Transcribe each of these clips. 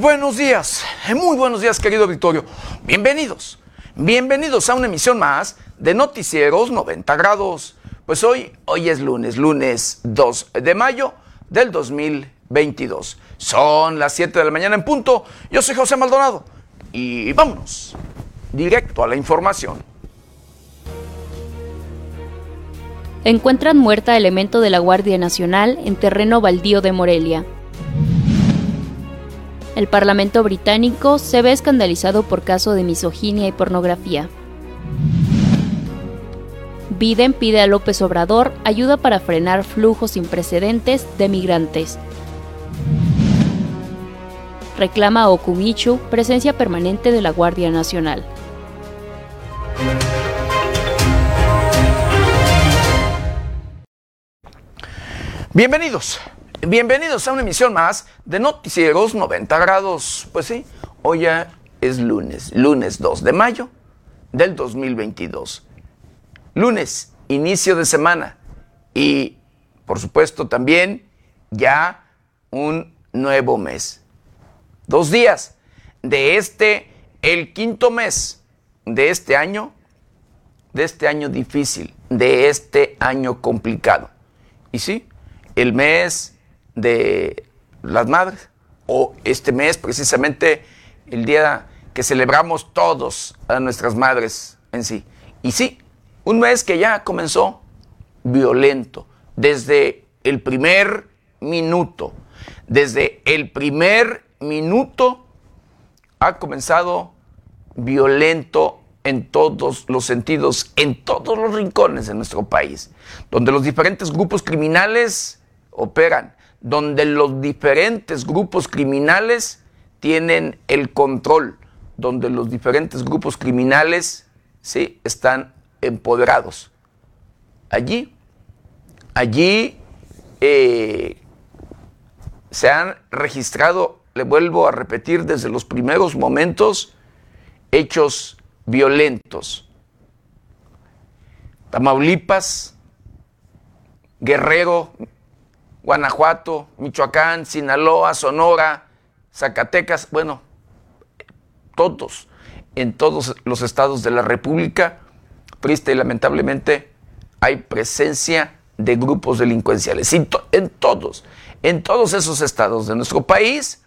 buenos días, muy buenos días querido Victorio. Bienvenidos, bienvenidos a una emisión más de Noticieros 90 grados. Pues hoy, hoy es lunes, lunes 2 de mayo del 2022. Son las 7 de la mañana en punto. Yo soy José Maldonado y vámonos directo a la información. Encuentran muerta elemento de la Guardia Nacional en terreno baldío de Morelia. El Parlamento británico se ve escandalizado por caso de misoginia y pornografía. Biden pide a López Obrador ayuda para frenar flujos sin precedentes de migrantes. Reclama a Okumichu presencia permanente de la Guardia Nacional. Bienvenidos, bienvenidos a una emisión más de Noticieros 90 grados. Pues sí, hoy ya es lunes, lunes 2 de mayo del 2022. Lunes, inicio de semana y por supuesto también ya un nuevo mes. Dos días de este, el quinto mes de este año, de este año difícil, de este año complicado. Y sí, el mes de las madres, o este mes precisamente el día que celebramos todos a nuestras madres en sí. Y sí, un mes que ya comenzó violento, desde el primer minuto, desde el primer minuto ha comenzado violento en todos los sentidos, en todos los rincones de nuestro país, donde los diferentes grupos criminales operan, donde los diferentes grupos criminales tienen el control, donde los diferentes grupos criminales sí están empoderados. Allí, allí eh, se han registrado, le vuelvo a repetir, desde los primeros momentos, hechos violentos. Tamaulipas, Guerrero, Guanajuato, Michoacán, Sinaloa, Sonora, Zacatecas, bueno, todos, en todos los estados de la República, triste y lamentablemente, hay presencia de grupos delincuenciales. En todos, en todos esos estados de nuestro país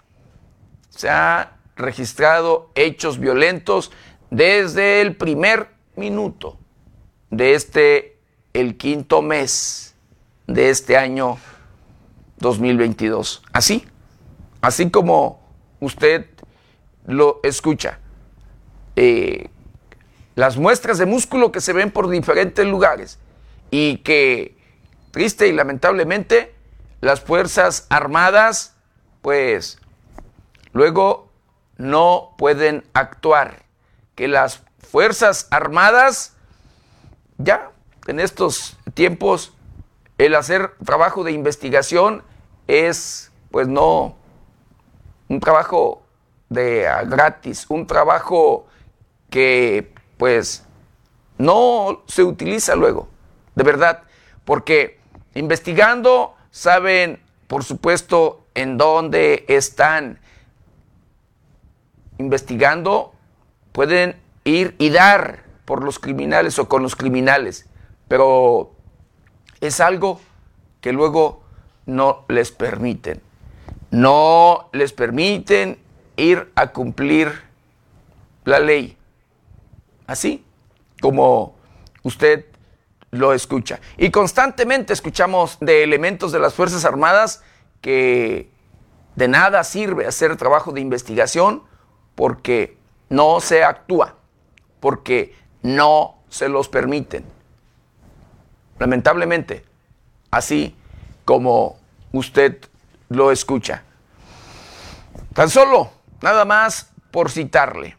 se han registrado hechos violentos desde el primer minuto de este, el quinto mes de este año 2022. Así, así como usted lo escucha. Eh, las muestras de músculo que se ven por diferentes lugares y que, triste y lamentablemente, las Fuerzas Armadas, pues, luego no pueden actuar. Que las Fuerzas Armadas, ya en estos tiempos, el hacer trabajo de investigación es, pues no, un trabajo de gratis, un trabajo que, pues, no se utiliza luego, de verdad, porque investigando saben, por supuesto, en dónde están. Investigando pueden ir y dar por los criminales o con los criminales, pero es algo que luego no les permiten. No les permiten ir a cumplir la ley. Así como usted lo escucha. Y constantemente escuchamos de elementos de las Fuerzas Armadas que de nada sirve hacer trabajo de investigación porque no se actúa, porque no se los permiten. Lamentablemente, así como usted lo escucha. Tan solo, nada más por citarle.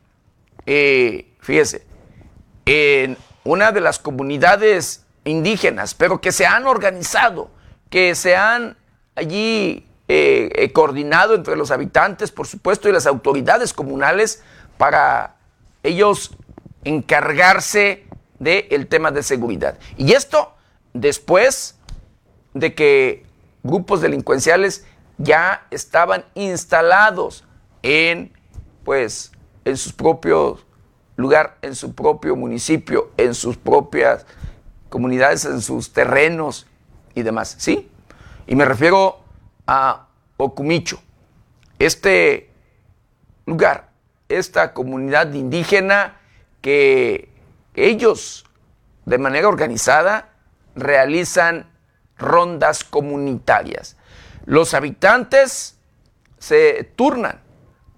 Eh, fíjese, en una de las comunidades indígenas, pero que se han organizado, que se han allí eh, eh, coordinado entre los habitantes, por supuesto, y las autoridades comunales para ellos encargarse del tema de seguridad. Y esto después de que grupos delincuenciales ya estaban instalados en, pues, en lugar, en su propio municipio, en sus propias comunidades, en sus terrenos y demás, ¿sí? Y me refiero a Ocumicho, este lugar, esta comunidad indígena que ellos de manera organizada realizan rondas comunitarias. Los habitantes se turnan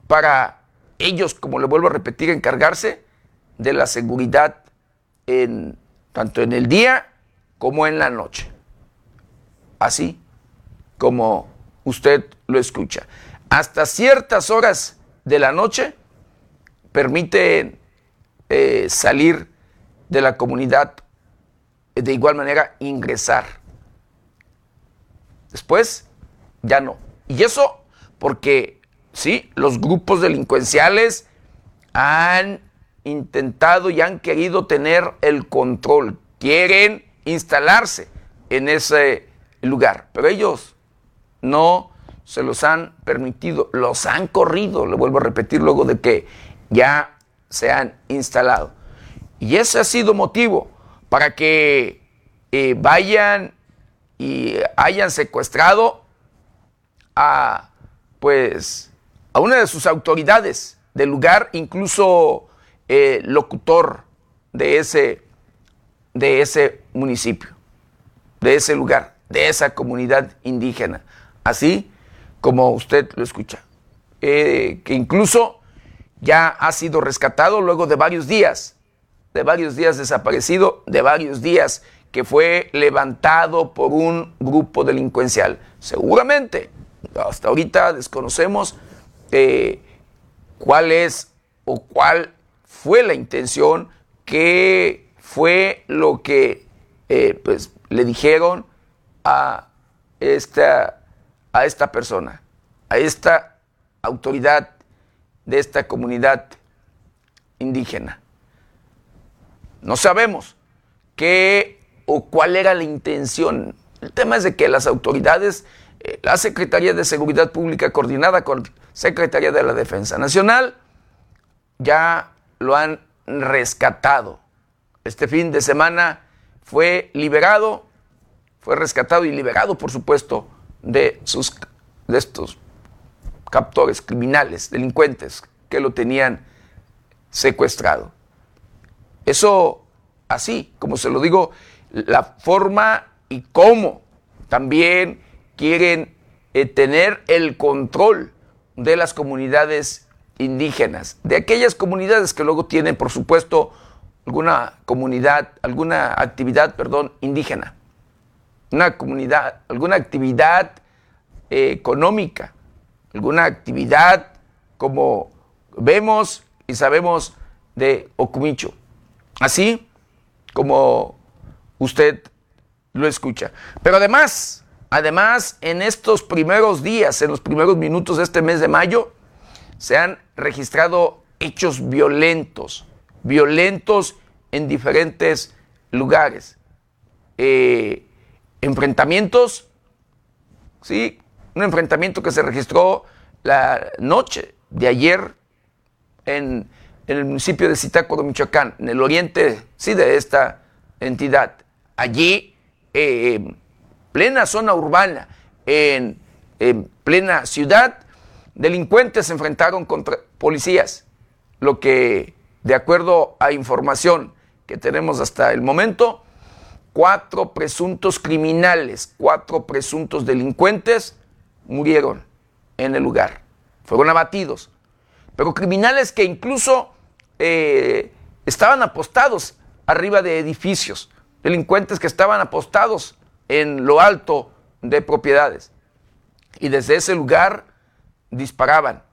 para ellos, como le vuelvo a repetir, encargarse de la seguridad en, tanto en el día como en la noche. Así como usted lo escucha. Hasta ciertas horas de la noche permiten eh, salir de la comunidad, de igual manera ingresar. Después, ya no. Y eso porque, sí, los grupos delincuenciales han intentado y han querido tener el control, quieren instalarse en ese lugar, pero ellos no se los han permitido, los han corrido, le vuelvo a repetir luego de que ya se han instalado. Y ese ha sido motivo para que eh, vayan y hayan secuestrado a, pues, a una de sus autoridades del lugar, incluso eh, locutor de ese, de ese municipio, de ese lugar, de esa comunidad indígena. Así como usted lo escucha. Eh, que incluso ya ha sido rescatado luego de varios días, de varios días desaparecido, de varios días que fue levantado por un grupo delincuencial. Seguramente, hasta ahorita desconocemos eh, cuál es o cuál fue la intención, qué fue lo que eh, pues, le dijeron a esta, a esta persona, a esta autoridad de esta comunidad indígena. No sabemos qué o cuál era la intención. El tema es de que las autoridades, eh, la Secretaría de Seguridad Pública coordinada con Secretaría de la Defensa Nacional, ya lo han rescatado. Este fin de semana fue liberado, fue rescatado y liberado, por supuesto, de, sus, de estos captores, criminales, delincuentes que lo tenían secuestrado. Eso, así, como se lo digo, la forma y cómo también quieren eh, tener el control de las comunidades indígenas, de aquellas comunidades que luego tienen, por supuesto, alguna comunidad, alguna actividad, perdón, indígena, una comunidad, alguna actividad eh, económica, alguna actividad como vemos y sabemos de Okumicho. Así como usted lo escucha. Pero además, además, en estos primeros días, en los primeros minutos de este mes de mayo, se han registrado hechos violentos, violentos en diferentes lugares. Eh, enfrentamientos, ¿sí? Un enfrentamiento que se registró la noche de ayer en, el municipio de Zitácuaro, Michoacán, en el oriente, sí, de esta entidad. Allí, en plena zona urbana, en, en plena ciudad, delincuentes se enfrentaron contra policías, lo que, de acuerdo a información que tenemos hasta el momento, cuatro presuntos criminales, cuatro presuntos delincuentes murieron en el lugar, fueron abatidos. Pero criminales que incluso eh, estaban apostados arriba de edificios, delincuentes que estaban apostados en lo alto de propiedades. Y desde ese lugar disparaban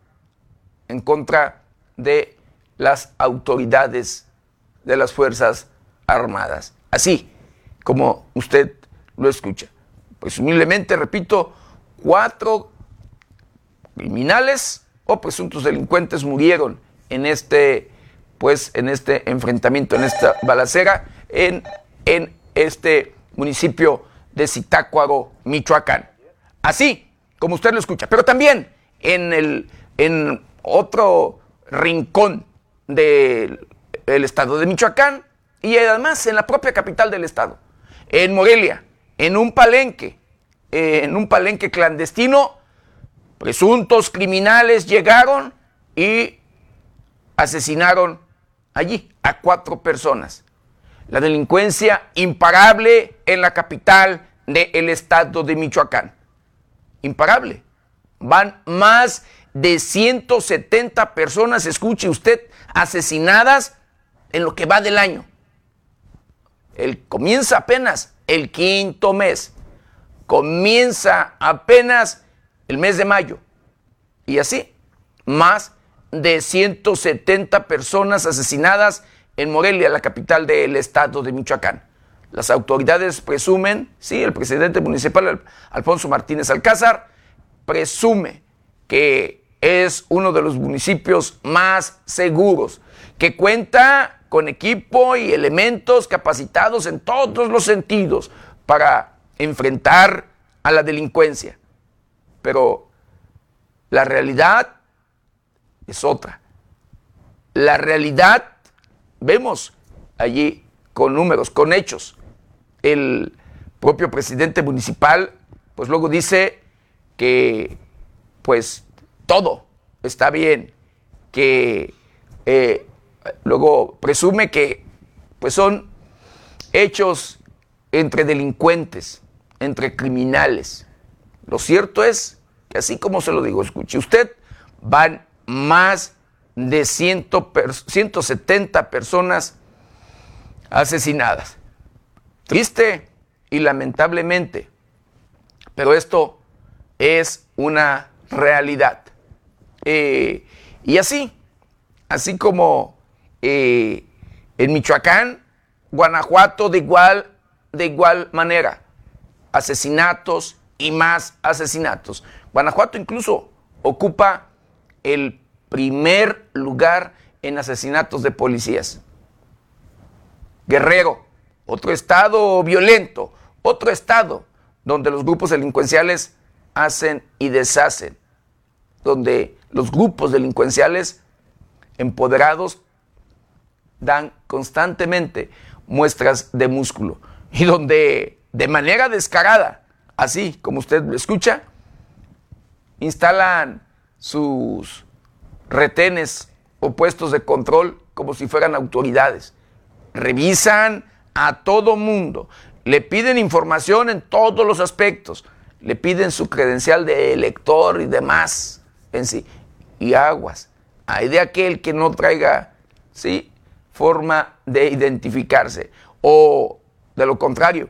en contra de las autoridades de las Fuerzas Armadas. Así como usted lo escucha. Presumiblemente, repito, cuatro criminales o presuntos delincuentes murieron en este, pues, en este enfrentamiento, en esta balacera, en, en este municipio de Zitácuaro, Michoacán. Así como usted lo escucha, pero también en, el, en otro rincón del estado de Michoacán y además en la propia capital del estado, en Morelia, en un palenque, en un palenque clandestino, presuntos criminales llegaron y asesinaron allí a cuatro personas. La delincuencia imparable en la capital del estado de Michoacán. Imparable. Van más de 170 personas, escuche usted, asesinadas en lo que va del año. El, comienza apenas el quinto mes. Comienza apenas el mes de mayo. Y así, más de 170 personas asesinadas en Morelia, la capital del estado de Michoacán. Las autoridades presumen, sí, el presidente municipal, Alfonso Martínez Alcázar, presume que es uno de los municipios más seguros, que cuenta con equipo y elementos capacitados en todos los sentidos para enfrentar a la delincuencia. Pero la realidad es otra. La realidad, vemos allí con números, con hechos. El propio presidente municipal, pues luego dice que, pues, todo está bien, que eh, luego presume que, pues, son hechos entre delincuentes, entre criminales. Lo cierto es que así como se lo digo, escuche usted, van más de 170 personas asesinadas. Triste y lamentablemente, pero esto es una realidad. Eh, y así, así como eh, en Michoacán, Guanajuato de igual, de igual manera, asesinatos y más asesinatos. Guanajuato incluso ocupa el primer lugar en asesinatos de policías. Guerrero, otro estado violento, otro estado donde los grupos delincuenciales hacen y deshacen, donde los grupos delincuenciales empoderados dan constantemente muestras de músculo y donde de manera descarada, así como usted lo escucha, instalan sus retenes o puestos de control como si fueran autoridades. Revisan a todo mundo, le piden información en todos los aspectos, le piden su credencial de elector y demás en sí. Y aguas. Hay de aquel que no traiga, ¿sí? Forma de identificarse. O de lo contrario,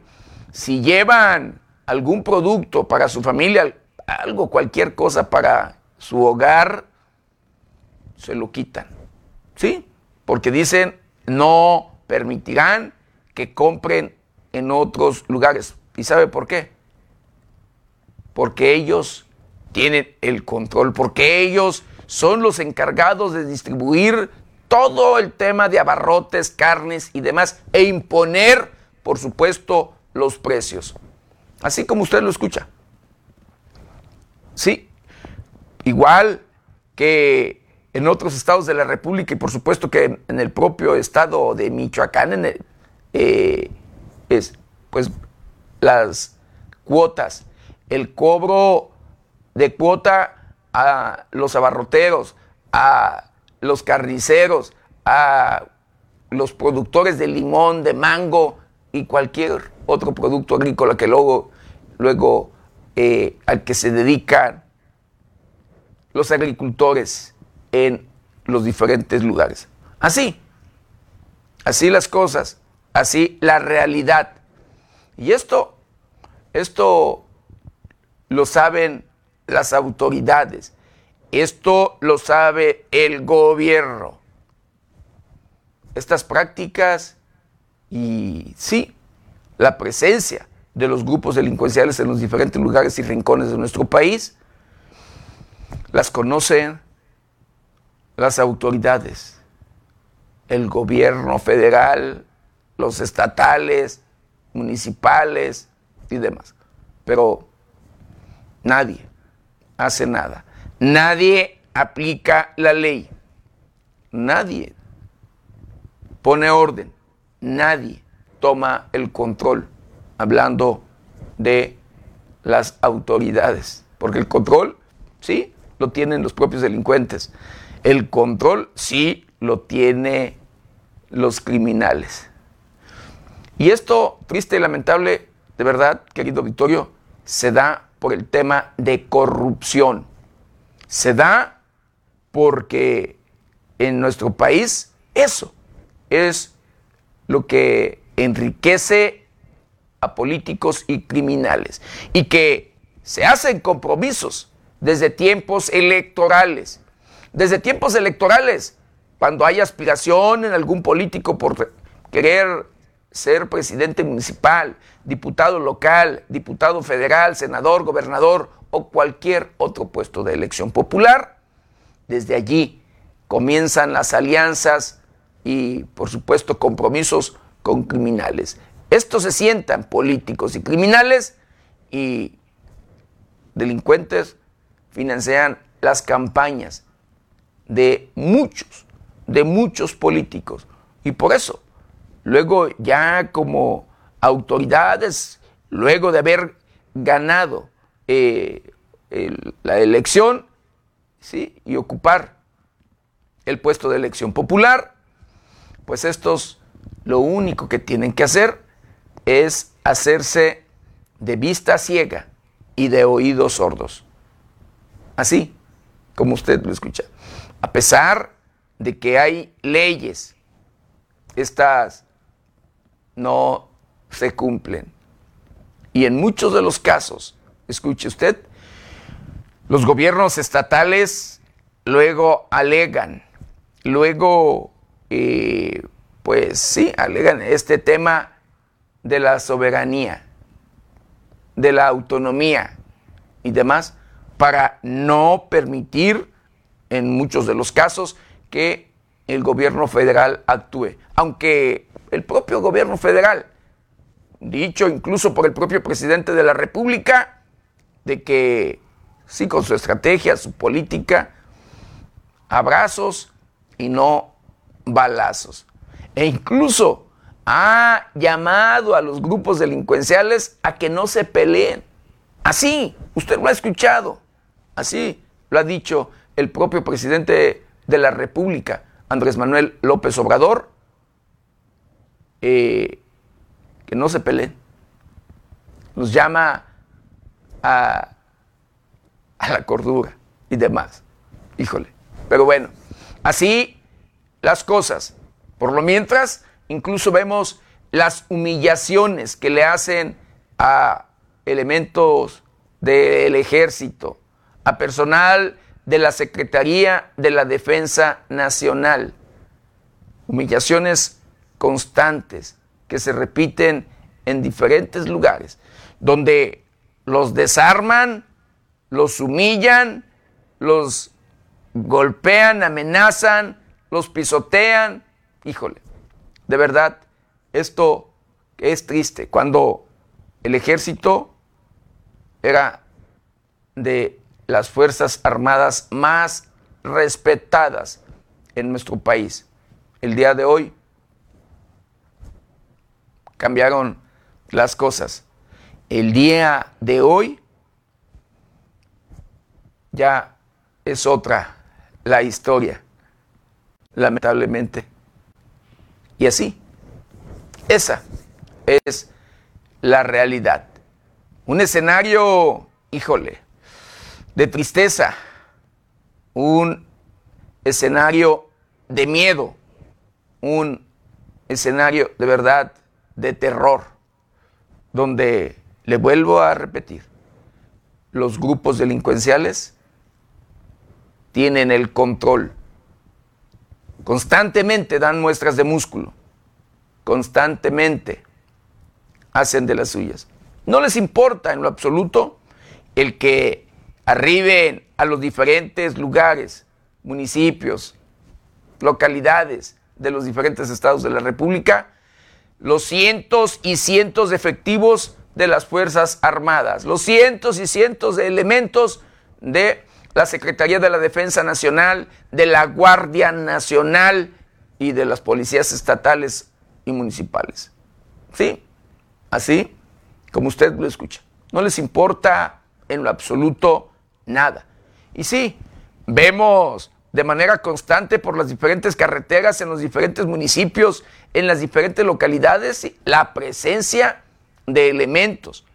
si llevan algún producto para su familia, algo, cualquier cosa para su hogar, se lo quitan. ¿Sí? Porque dicen, no permitirán que compren en otros lugares. ¿Y sabe por qué? Porque ellos tienen el control, porque ellos son los encargados de distribuir todo el tema de abarrotes, carnes y demás, e imponer, por supuesto, los precios. Así como usted lo escucha. Sí, igual que en otros estados de la República y por supuesto que en el propio estado de Michoacán, eh, es pues las cuotas, el cobro de cuota a los abarroteros, a los carniceros, a los productores de limón, de mango y cualquier otro producto agrícola que luego, luego eh, al que se dedican los agricultores en los diferentes lugares. Así, así las cosas, así la realidad. Y esto, esto lo saben las autoridades, esto lo sabe el gobierno. Estas prácticas y sí, la presencia de los grupos delincuenciales en los diferentes lugares y rincones de nuestro país, las conocen las autoridades, el gobierno federal, los estatales, municipales y demás. Pero nadie hace nada. Nadie aplica la ley. Nadie pone orden. Nadie toma el control. Hablando de las autoridades. Porque el control, sí, lo tienen los propios delincuentes. El control, sí, lo tiene los criminales. Y esto, triste y lamentable, de verdad, querido Victorio, se da por el tema de corrupción. Se da porque en nuestro país eso es lo que enriquece a políticos y criminales y que se hacen compromisos desde tiempos electorales. Desde tiempos electorales, cuando hay aspiración en algún político por querer ser presidente municipal, diputado local, diputado federal, senador, gobernador o cualquier otro puesto de elección popular, desde allí comienzan las alianzas y, por supuesto, compromisos con criminales. Estos se sientan políticos y criminales y delincuentes financian las campañas de muchos, de muchos políticos. Y por eso luego ya como autoridades, luego de haber ganado eh, la elección ¿sí? y ocupar el puesto de elección popular, pues estos lo único que tienen que hacer es hacerse de vista ciega y de oídos sordos. Así como usted lo escucha. A pesar de que hay leyes, estas no se cumplen. Y en muchos de los casos, escuche usted, los gobiernos estatales luego alegan, luego, eh, pues sí, alegan este tema de la soberanía, de la autonomía y demás, para no permitir, en muchos de los casos, que el gobierno federal actúe. Aunque el propio gobierno federal, dicho incluso por el propio presidente de la República, de que sí, con su estrategia, su política, abrazos y no balazos. E incluso ha llamado a los grupos delincuenciales a que no se peleen. Así, usted lo ha escuchado, así lo ha dicho el propio presidente de la República, Andrés Manuel López Obrador, eh, que no se peleen. Nos llama a, a la cordura y demás. Híjole. Pero bueno, así las cosas. Por lo mientras, incluso vemos las humillaciones que le hacen a elementos del ejército, a personal de la Secretaría de la Defensa Nacional. Humillaciones constantes que se repiten en diferentes lugares, donde los desarman, los humillan, los golpean, amenazan, los pisotean. Híjole, de verdad, esto es triste. Cuando el ejército era de las Fuerzas Armadas más respetadas en nuestro país. El día de hoy cambiaron las cosas. El día de hoy ya es otra la historia, lamentablemente. Y así, esa es la realidad. Un escenario, híjole, de tristeza, un escenario de miedo, un escenario de verdad de terror, donde, le vuelvo a repetir, los grupos delincuenciales tienen el control. Constantemente dan muestras de músculo, constantemente hacen de las suyas. No les importa en lo absoluto el que arriben a los diferentes lugares, municipios, localidades de los diferentes estados de la República los cientos y cientos de efectivos de las Fuerzas Armadas, los cientos y cientos de elementos de la Secretaría de la Defensa Nacional, de la Guardia Nacional y de las policías estatales y municipales. ¿Sí? Así como usted lo escucha. No les importa en lo absoluto nada. Y sí, vemos de manera constante por las diferentes carreteras en los diferentes municipios, en las diferentes localidades, la presencia de elementos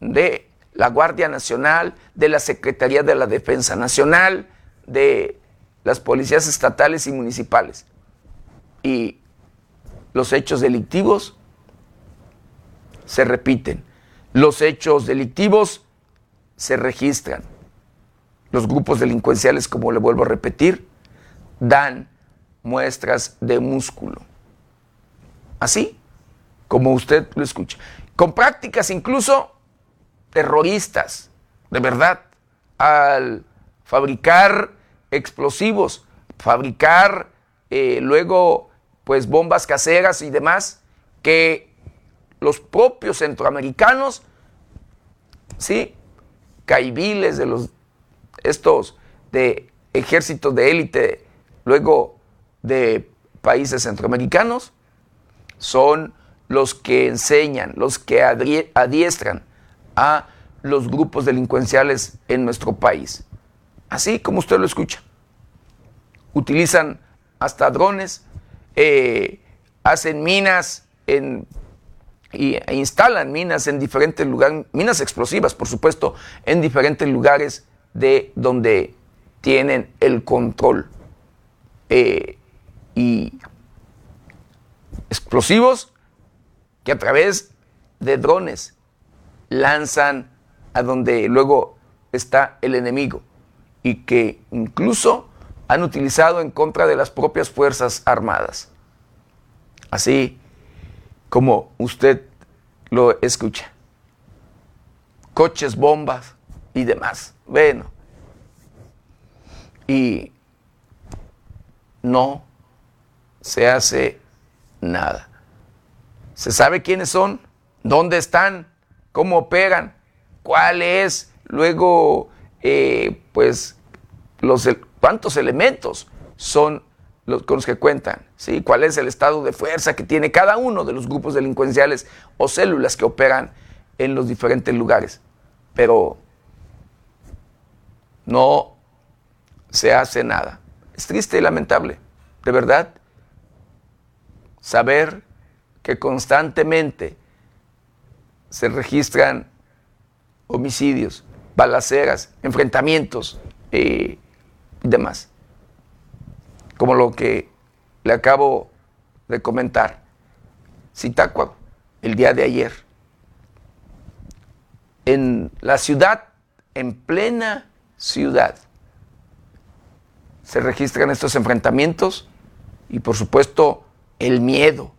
de la Guardia Nacional, de la Secretaría de la Defensa Nacional, de las policías estatales y municipales. Y los hechos delictivos se repiten, los hechos delictivos se registran. Los grupos delincuenciales, como le vuelvo a repetir, dan muestras de músculo. Así como usted lo escucha. Con prácticas incluso terroristas, de verdad, al fabricar explosivos, fabricar eh, luego pues bombas caseras y demás, que los propios centroamericanos, sí, caibiles de los estos de ejércitos de élite, luego de países centroamericanos, son los que enseñan, los que adiestran a los grupos delincuenciales en nuestro país. Así como usted lo escucha. Utilizan hasta drones, eh, hacen minas y, e instalan minas en diferentes lugares, minas explosivas, por supuesto, en diferentes lugares de donde tienen el control. Eh, y explosivos que a través de drones lanzan a donde luego está el enemigo y que incluso han utilizado en contra de las propias Fuerzas Armadas. Así como usted lo escucha. Coches, bombas y demás. Bueno. Y no se hace nada. ¿Se sabe quiénes son? ¿Dónde están? ¿Cómo operan? ¿Cuál es luego, eh, pues, los, cuántos elementos son los con los que cuentan? ¿sí? ¿Cuál es el estado de fuerza que tiene cada uno de los grupos delincuenciales o células que operan en los diferentes lugares? Pero no se hace nada. Es triste y lamentable, de verdad, saber que constantemente se registran homicidios, balaceras, enfrentamientos eh, y demás. Como lo que le acabo de comentar. Zitácuaro, el día de ayer. En la ciudad, en plena ciudad, se registran estos enfrentamientos y por supuesto el miedo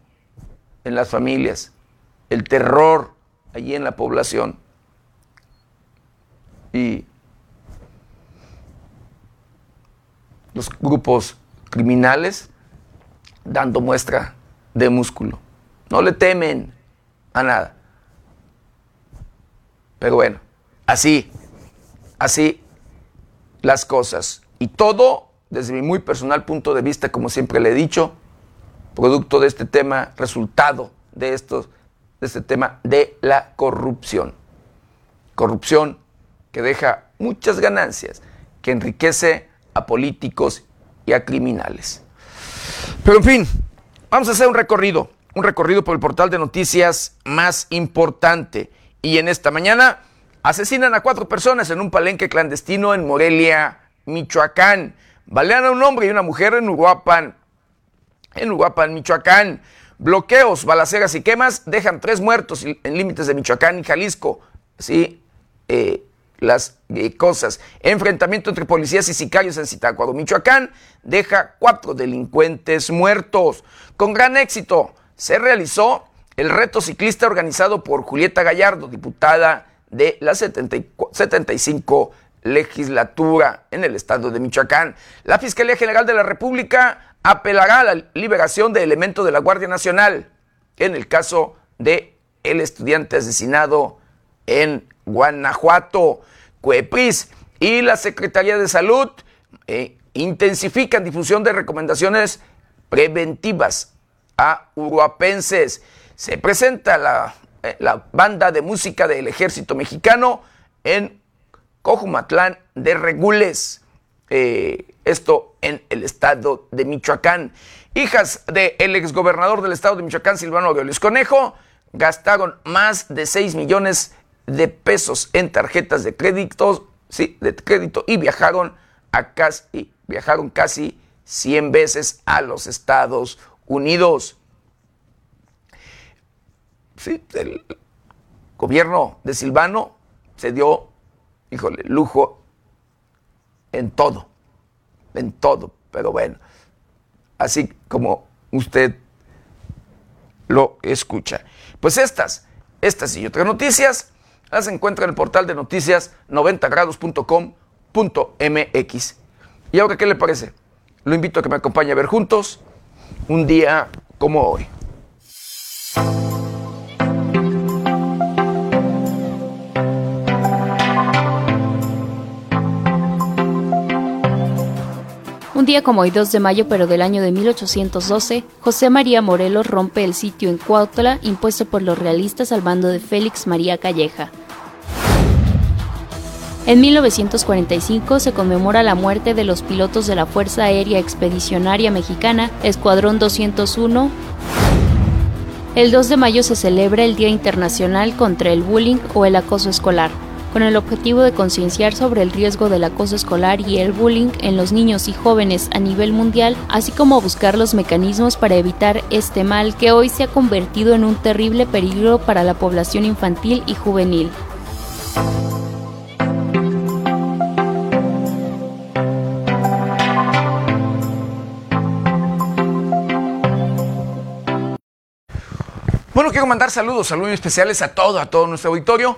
en las familias, el terror allí en la población. Y los grupos criminales dando muestra de músculo. No le temen a nada. Pero bueno, así, así las cosas. Y todo, desde mi muy personal punto de vista, como siempre le he dicho, producto de este tema, resultado de, estos, de este tema de la corrupción. Corrupción que deja muchas ganancias, que enriquece a políticos y a criminales. Pero en fin, vamos a hacer un recorrido, un recorrido por el portal de noticias más importante. Y en esta mañana asesinan a cuatro personas en un palenque clandestino en Morelia, Michoacán. Balean a un hombre y una mujer en Uruapan, en Uruapan, Michoacán. Bloqueos, balaceras y quemas dejan tres muertos en límites de Michoacán y Jalisco. Sí, eh, las eh, cosas. Enfrentamiento entre policías y sicarios en Zitácuaro, Michoacán, deja cuatro delincuentes muertos. Con gran éxito se realizó el reto ciclista organizado por Julieta Gallardo, diputada de la 75 legislatura en el estado de Michoacán. La Fiscalía General de la República apelará a la liberación de elementos de la Guardia Nacional en el caso de el estudiante asesinado en Guanajuato. Cuepris y la Secretaría de Salud eh, intensifican difusión de recomendaciones preventivas a uruapenses. Se presenta la, la banda de música del ejército mexicano en Cojumatlán de Regules. Eh, esto en el estado de Michoacán. Hijas del exgobernador del estado de Michoacán, Silvano Aureoles Conejo, gastaron más de 6 millones de pesos en tarjetas de crédito, sí, de crédito y viajaron a casi, viajaron casi 100 veces a los Estados Unidos. Sí, el gobierno de Silvano se dio, híjole, lujo en todo, en todo, pero bueno, así como usted lo escucha. Pues estas, estas y otras noticias las encuentra en el portal de noticias 90grados.com.mx. ¿Y ahora qué le parece? Lo invito a que me acompañe a ver juntos un día como hoy. Un día como hoy, 2 de mayo, pero del año de 1812, José María Morelos rompe el sitio en Cuautla impuesto por los realistas al bando de Félix María Calleja. En 1945 se conmemora la muerte de los pilotos de la Fuerza Aérea Expedicionaria Mexicana, Escuadrón 201. El 2 de mayo se celebra el Día Internacional contra el Bullying o el Acoso Escolar con el objetivo de concienciar sobre el riesgo del acoso escolar y el bullying en los niños y jóvenes a nivel mundial, así como buscar los mecanismos para evitar este mal que hoy se ha convertido en un terrible peligro para la población infantil y juvenil. Bueno, quiero mandar saludos, saludos especiales a todo, a todo nuestro auditorio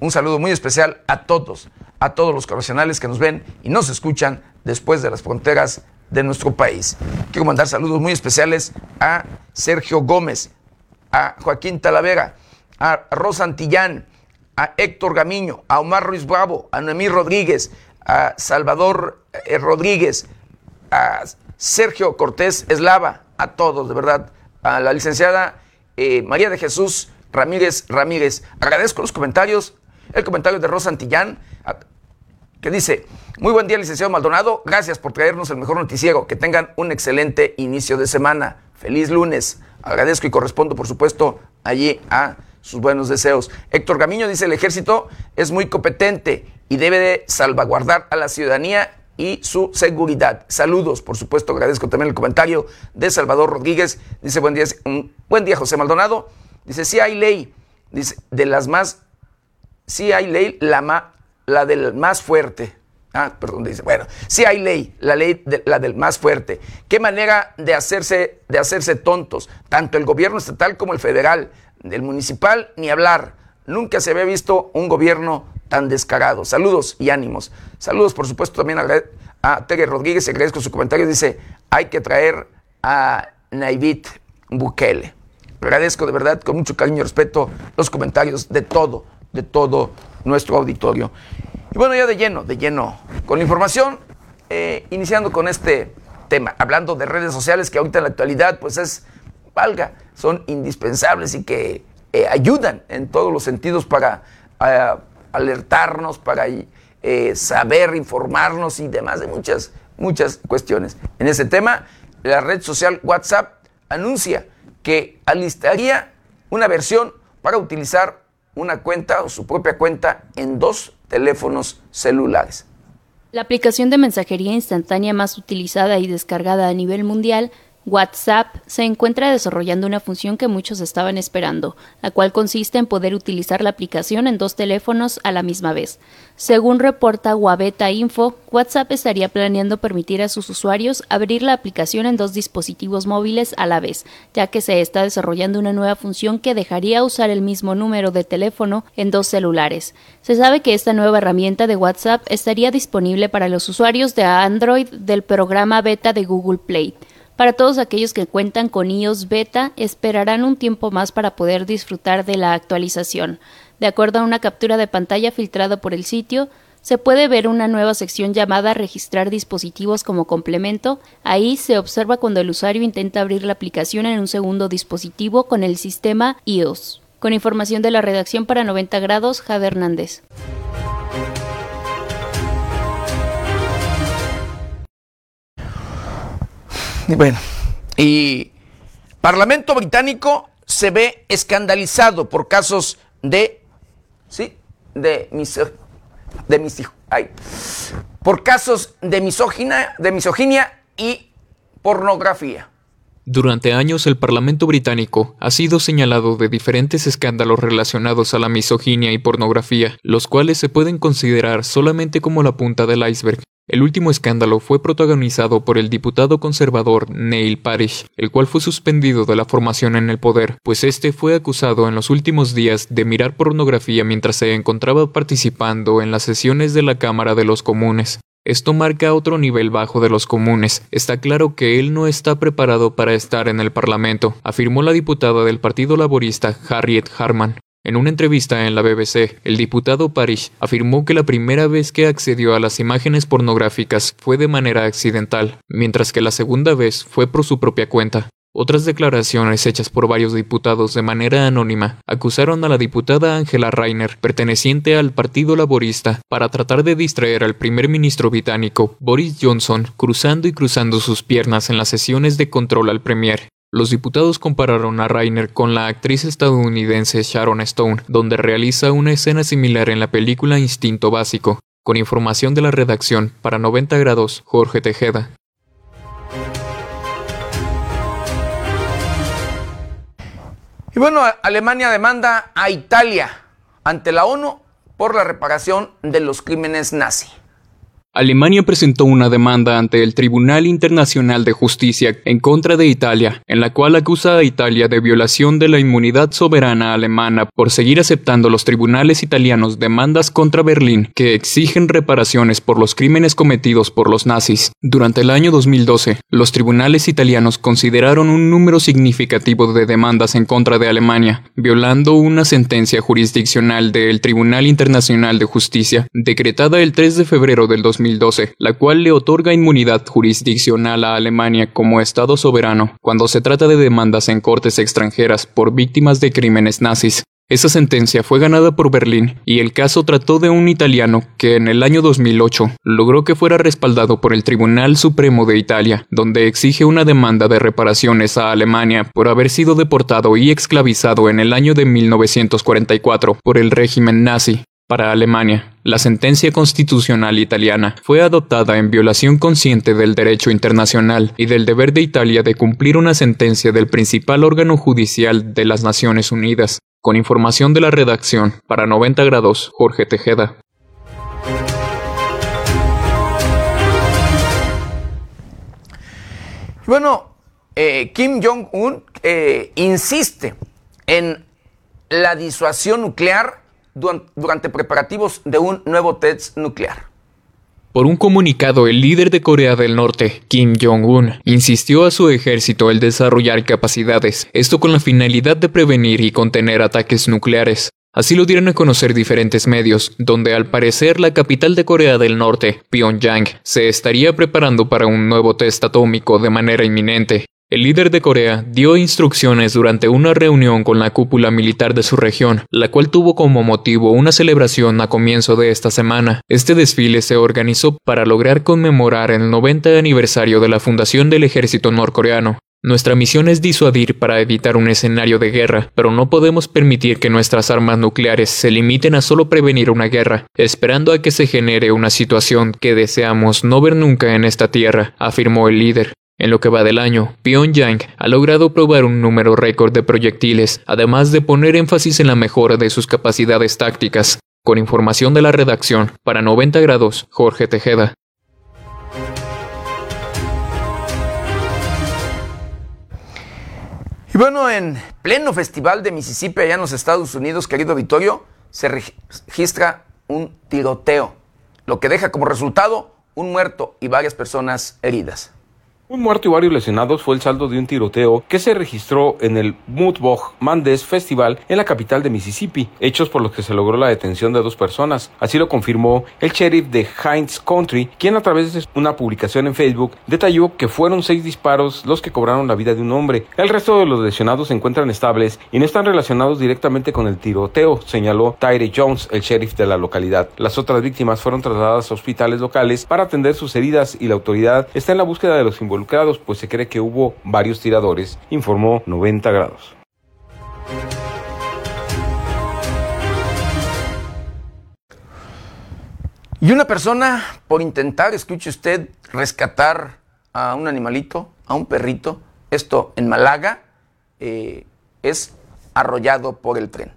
un saludo muy especial a todos, a todos los profesionales que nos ven y nos escuchan después de las fronteras de nuestro país. Quiero mandar saludos muy especiales a Sergio Gómez, a Joaquín Talavera, a Rosa Antillán, a Héctor Gamiño, a Omar Ruiz Bravo, a Noemí Rodríguez, a Salvador eh, Rodríguez, a Sergio Cortés Eslava, a todos, de verdad, a la licenciada eh, María de Jesús Ramírez Ramírez. Agradezco los comentarios, el comentario de Rosa Antillán, que dice, muy buen día licenciado Maldonado, gracias por traernos el mejor noticiero, que tengan un excelente inicio de semana, feliz lunes, agradezco y correspondo por supuesto allí a sus buenos deseos. Héctor Gamiño dice, el ejército es muy competente y debe de salvaguardar a la ciudadanía y su seguridad. Saludos, por supuesto, agradezco también el comentario de Salvador Rodríguez. Dice, buen día, buen día José Maldonado. Dice, si hay ley, dice, de las más, si hay ley, la, ma, la del más fuerte. Ah, perdón, dice, bueno, sí hay ley, la ley de, la del más fuerte. ¿Qué manera de hacerse, de hacerse tontos? Tanto el gobierno estatal como el federal, del municipal, ni hablar. Nunca se había visto un gobierno tan descarado. Saludos y ánimos. Saludos, por supuesto, también a, a Tere Rodríguez, agradezco su comentario. Dice, hay que traer a Naivit Bukele. Agradezco de verdad, con mucho cariño y respeto, los comentarios de todo, de todo nuestro auditorio. Y bueno, ya de lleno, de lleno con la información, eh, iniciando con este tema, hablando de redes sociales que ahorita en la actualidad, pues es, valga, son indispensables y que eh, ayudan en todos los sentidos para eh, alertarnos, para saber, informarnos y demás de muchas, muchas cuestiones. En ese tema, la red social WhatsApp anuncia que alistaría una versión para utilizar una cuenta o su propia cuenta en dos teléfonos celulares. La aplicación de mensajería instantánea más utilizada y descargada a nivel mundial WhatsApp se encuentra desarrollando una función que muchos estaban esperando, la cual consiste en poder utilizar la aplicación en dos teléfonos a la misma vez. Según reporta Wabeta Info, WhatsApp estaría planeando permitir a sus usuarios abrir la aplicación en dos dispositivos móviles a la vez, ya que se está desarrollando una nueva función que dejaría usar el mismo número de teléfono en dos celulares. Se sabe que esta nueva herramienta de WhatsApp estaría disponible para los usuarios de Android del programa beta de Google Play. Para todos aquellos que cuentan con iOS beta, esperarán un tiempo más para poder disfrutar de la actualización. De acuerdo a una captura de pantalla filtrada por el sitio, se puede ver una nueva sección llamada Registrar dispositivos como complemento. Ahí se observa cuando el usuario intenta abrir la aplicación en un segundo dispositivo con el sistema iOS. Con información de la redacción para 90 grados, Jade Hernández. Bueno, y Parlamento británico se ve escandalizado por casos de, sí, de de mis, ay, por casos de de misoginia y pornografía. Durante años el Parlamento británico ha sido señalado de diferentes escándalos relacionados a la misoginia y pornografía, los cuales se pueden considerar solamente como la punta del iceberg. El último escándalo fue protagonizado por el diputado conservador Neil Parish, el cual fue suspendido de la formación en el poder, pues este fue acusado en los últimos días de mirar pornografía mientras se encontraba participando en las sesiones de la Cámara de los Comunes. Esto marca otro nivel bajo de los comunes. Está claro que él no está preparado para estar en el Parlamento, afirmó la diputada del Partido Laborista Harriet Harman. En una entrevista en la BBC, el diputado Parish afirmó que la primera vez que accedió a las imágenes pornográficas fue de manera accidental, mientras que la segunda vez fue por su propia cuenta. Otras declaraciones hechas por varios diputados de manera anónima acusaron a la diputada Angela Rainer, perteneciente al Partido Laborista, para tratar de distraer al primer ministro británico, Boris Johnson, cruzando y cruzando sus piernas en las sesiones de control al Premier. Los diputados compararon a Rainer con la actriz estadounidense Sharon Stone, donde realiza una escena similar en la película Instinto Básico. Con información de la redacción, para 90 grados, Jorge Tejeda. Y bueno, Alemania demanda a Italia ante la ONU por la reparación de los crímenes nazi. Alemania presentó una demanda ante el Tribunal Internacional de Justicia en contra de Italia, en la cual acusa a Italia de violación de la inmunidad soberana alemana por seguir aceptando los tribunales italianos demandas contra Berlín que exigen reparaciones por los crímenes cometidos por los nazis. Durante el año 2012, los tribunales italianos consideraron un número significativo de demandas en contra de Alemania, violando una sentencia jurisdiccional del Tribunal Internacional de Justicia decretada el 3 de febrero del 2012 la cual le otorga inmunidad jurisdiccional a Alemania como Estado soberano cuando se trata de demandas en cortes extranjeras por víctimas de crímenes nazis. Esa sentencia fue ganada por Berlín y el caso trató de un italiano que en el año 2008 logró que fuera respaldado por el Tribunal Supremo de Italia, donde exige una demanda de reparaciones a Alemania por haber sido deportado y esclavizado en el año de 1944 por el régimen nazi. Para Alemania, la sentencia constitucional italiana fue adoptada en violación consciente del derecho internacional y del deber de Italia de cumplir una sentencia del principal órgano judicial de las Naciones Unidas. Con información de la redacción, para 90 grados, Jorge Tejeda. Bueno, eh, Kim Jong-un eh, insiste en la disuasión nuclear durante preparativos de un nuevo test nuclear. Por un comunicado, el líder de Corea del Norte, Kim Jong-un, insistió a su ejército el desarrollar capacidades, esto con la finalidad de prevenir y contener ataques nucleares. Así lo dieron a conocer diferentes medios, donde al parecer la capital de Corea del Norte, Pyongyang, se estaría preparando para un nuevo test atómico de manera inminente. El líder de Corea dio instrucciones durante una reunión con la cúpula militar de su región, la cual tuvo como motivo una celebración a comienzo de esta semana. Este desfile se organizó para lograr conmemorar el 90 aniversario de la fundación del ejército norcoreano. Nuestra misión es disuadir para evitar un escenario de guerra, pero no podemos permitir que nuestras armas nucleares se limiten a solo prevenir una guerra, esperando a que se genere una situación que deseamos no ver nunca en esta tierra, afirmó el líder. En lo que va del año, Pyongyang ha logrado probar un número récord de proyectiles, además de poner énfasis en la mejora de sus capacidades tácticas. Con información de la redacción, para 90 grados, Jorge Tejeda. Y bueno, en pleno festival de Mississippi, allá en los Estados Unidos, querido Vittorio, se registra un tiroteo, lo que deja como resultado un muerto y varias personas heridas. Un muerto y varios lesionados fue el saldo de un tiroteo que se registró en el Mudbog Mandes Festival en la capital de Mississippi, hechos por los que se logró la detención de dos personas. Así lo confirmó el sheriff de Hines Country, quien a través de una publicación en Facebook detalló que fueron seis disparos los que cobraron la vida de un hombre. El resto de los lesionados se encuentran estables y no están relacionados directamente con el tiroteo, señaló Tyre Jones, el sheriff de la localidad. Las otras víctimas fueron trasladadas a hospitales locales para atender sus heridas y la autoridad está en la búsqueda de los involucrados pues se cree que hubo varios tiradores, informó 90 grados. Y una persona, por intentar, escuche usted, rescatar a un animalito, a un perrito, esto en Málaga, eh, es arrollado por el tren.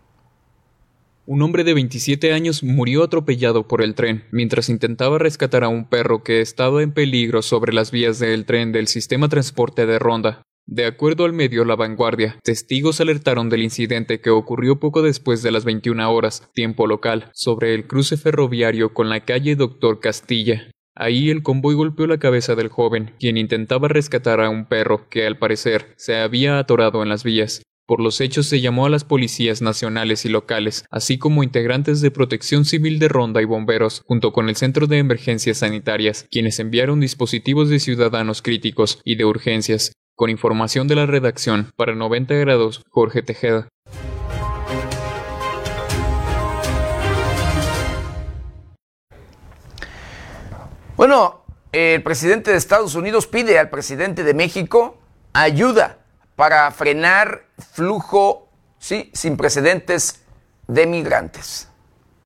Un hombre de 27 años murió atropellado por el tren mientras intentaba rescatar a un perro que estaba en peligro sobre las vías del tren del sistema transporte de Ronda. De acuerdo al medio La Vanguardia, testigos alertaron del incidente que ocurrió poco después de las 21 horas, tiempo local, sobre el cruce ferroviario con la calle Doctor Castilla. Ahí el convoy golpeó la cabeza del joven, quien intentaba rescatar a un perro que al parecer se había atorado en las vías. Por los hechos se llamó a las policías nacionales y locales, así como integrantes de Protección Civil de Ronda y bomberos, junto con el Centro de Emergencias Sanitarias, quienes enviaron dispositivos de ciudadanos críticos y de urgencias. Con información de la redacción, para 90 grados, Jorge Tejeda. Bueno, el presidente de Estados Unidos pide al presidente de México ayuda para frenar flujo, sí, sin precedentes de migrantes.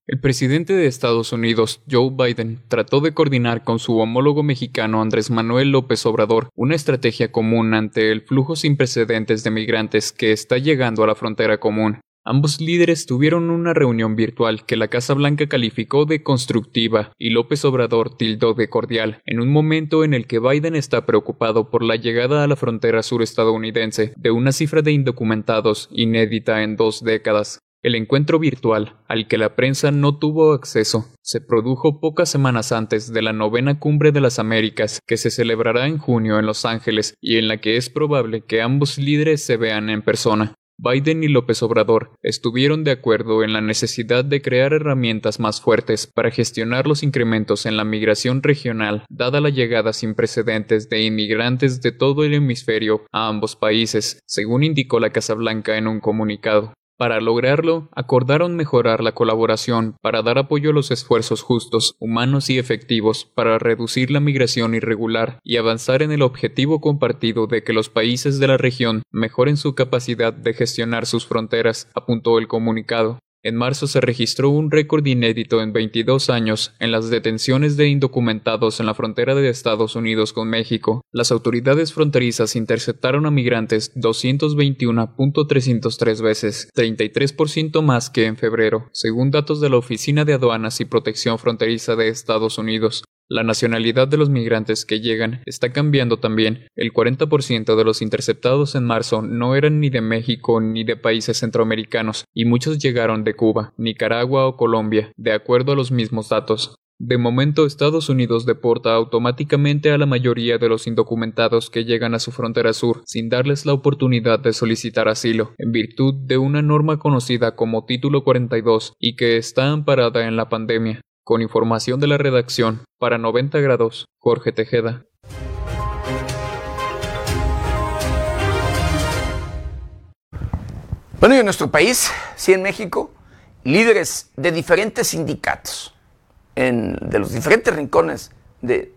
El presidente de Estados Unidos, Joe Biden, trató de coordinar con su homólogo mexicano Andrés Manuel López Obrador una estrategia común ante el flujo sin precedentes de migrantes que está llegando a la frontera común. Ambos líderes tuvieron una reunión virtual que la Casa Blanca calificó de constructiva y López Obrador tildó de cordial, en un momento en el que Biden está preocupado por la llegada a la frontera sur estadounidense de una cifra de indocumentados inédita en dos décadas. El encuentro virtual, al que la prensa no tuvo acceso, se produjo pocas semanas antes de la novena cumbre de las Américas, que se celebrará en junio en Los Ángeles y en la que es probable que ambos líderes se vean en persona. Biden y López Obrador estuvieron de acuerdo en la necesidad de crear herramientas más fuertes para gestionar los incrementos en la migración regional, dada la llegada sin precedentes de inmigrantes de todo el hemisferio a ambos países, según indicó la Casa Blanca en un comunicado. Para lograrlo, acordaron mejorar la colaboración para dar apoyo a los esfuerzos justos, humanos y efectivos para reducir la migración irregular y avanzar en el objetivo compartido de que los países de la región mejoren su capacidad de gestionar sus fronteras, apuntó el comunicado. En marzo se registró un récord inédito en 22 años en las detenciones de indocumentados en la frontera de Estados Unidos con México. Las autoridades fronterizas interceptaron a migrantes 221.303 veces, 33% más que en febrero, según datos de la Oficina de Aduanas y Protección Fronteriza de Estados Unidos. La nacionalidad de los migrantes que llegan está cambiando también. El 40% de los interceptados en marzo no eran ni de México ni de países centroamericanos, y muchos llegaron de Cuba, Nicaragua o Colombia, de acuerdo a los mismos datos. De momento, Estados Unidos deporta automáticamente a la mayoría de los indocumentados que llegan a su frontera sur sin darles la oportunidad de solicitar asilo, en virtud de una norma conocida como Título 42 y que está amparada en la pandemia. Con información de la redacción, para 90 grados, Jorge Tejeda. Bueno, y en nuestro país, sí en México, líderes de diferentes sindicatos, de los diferentes rincones de,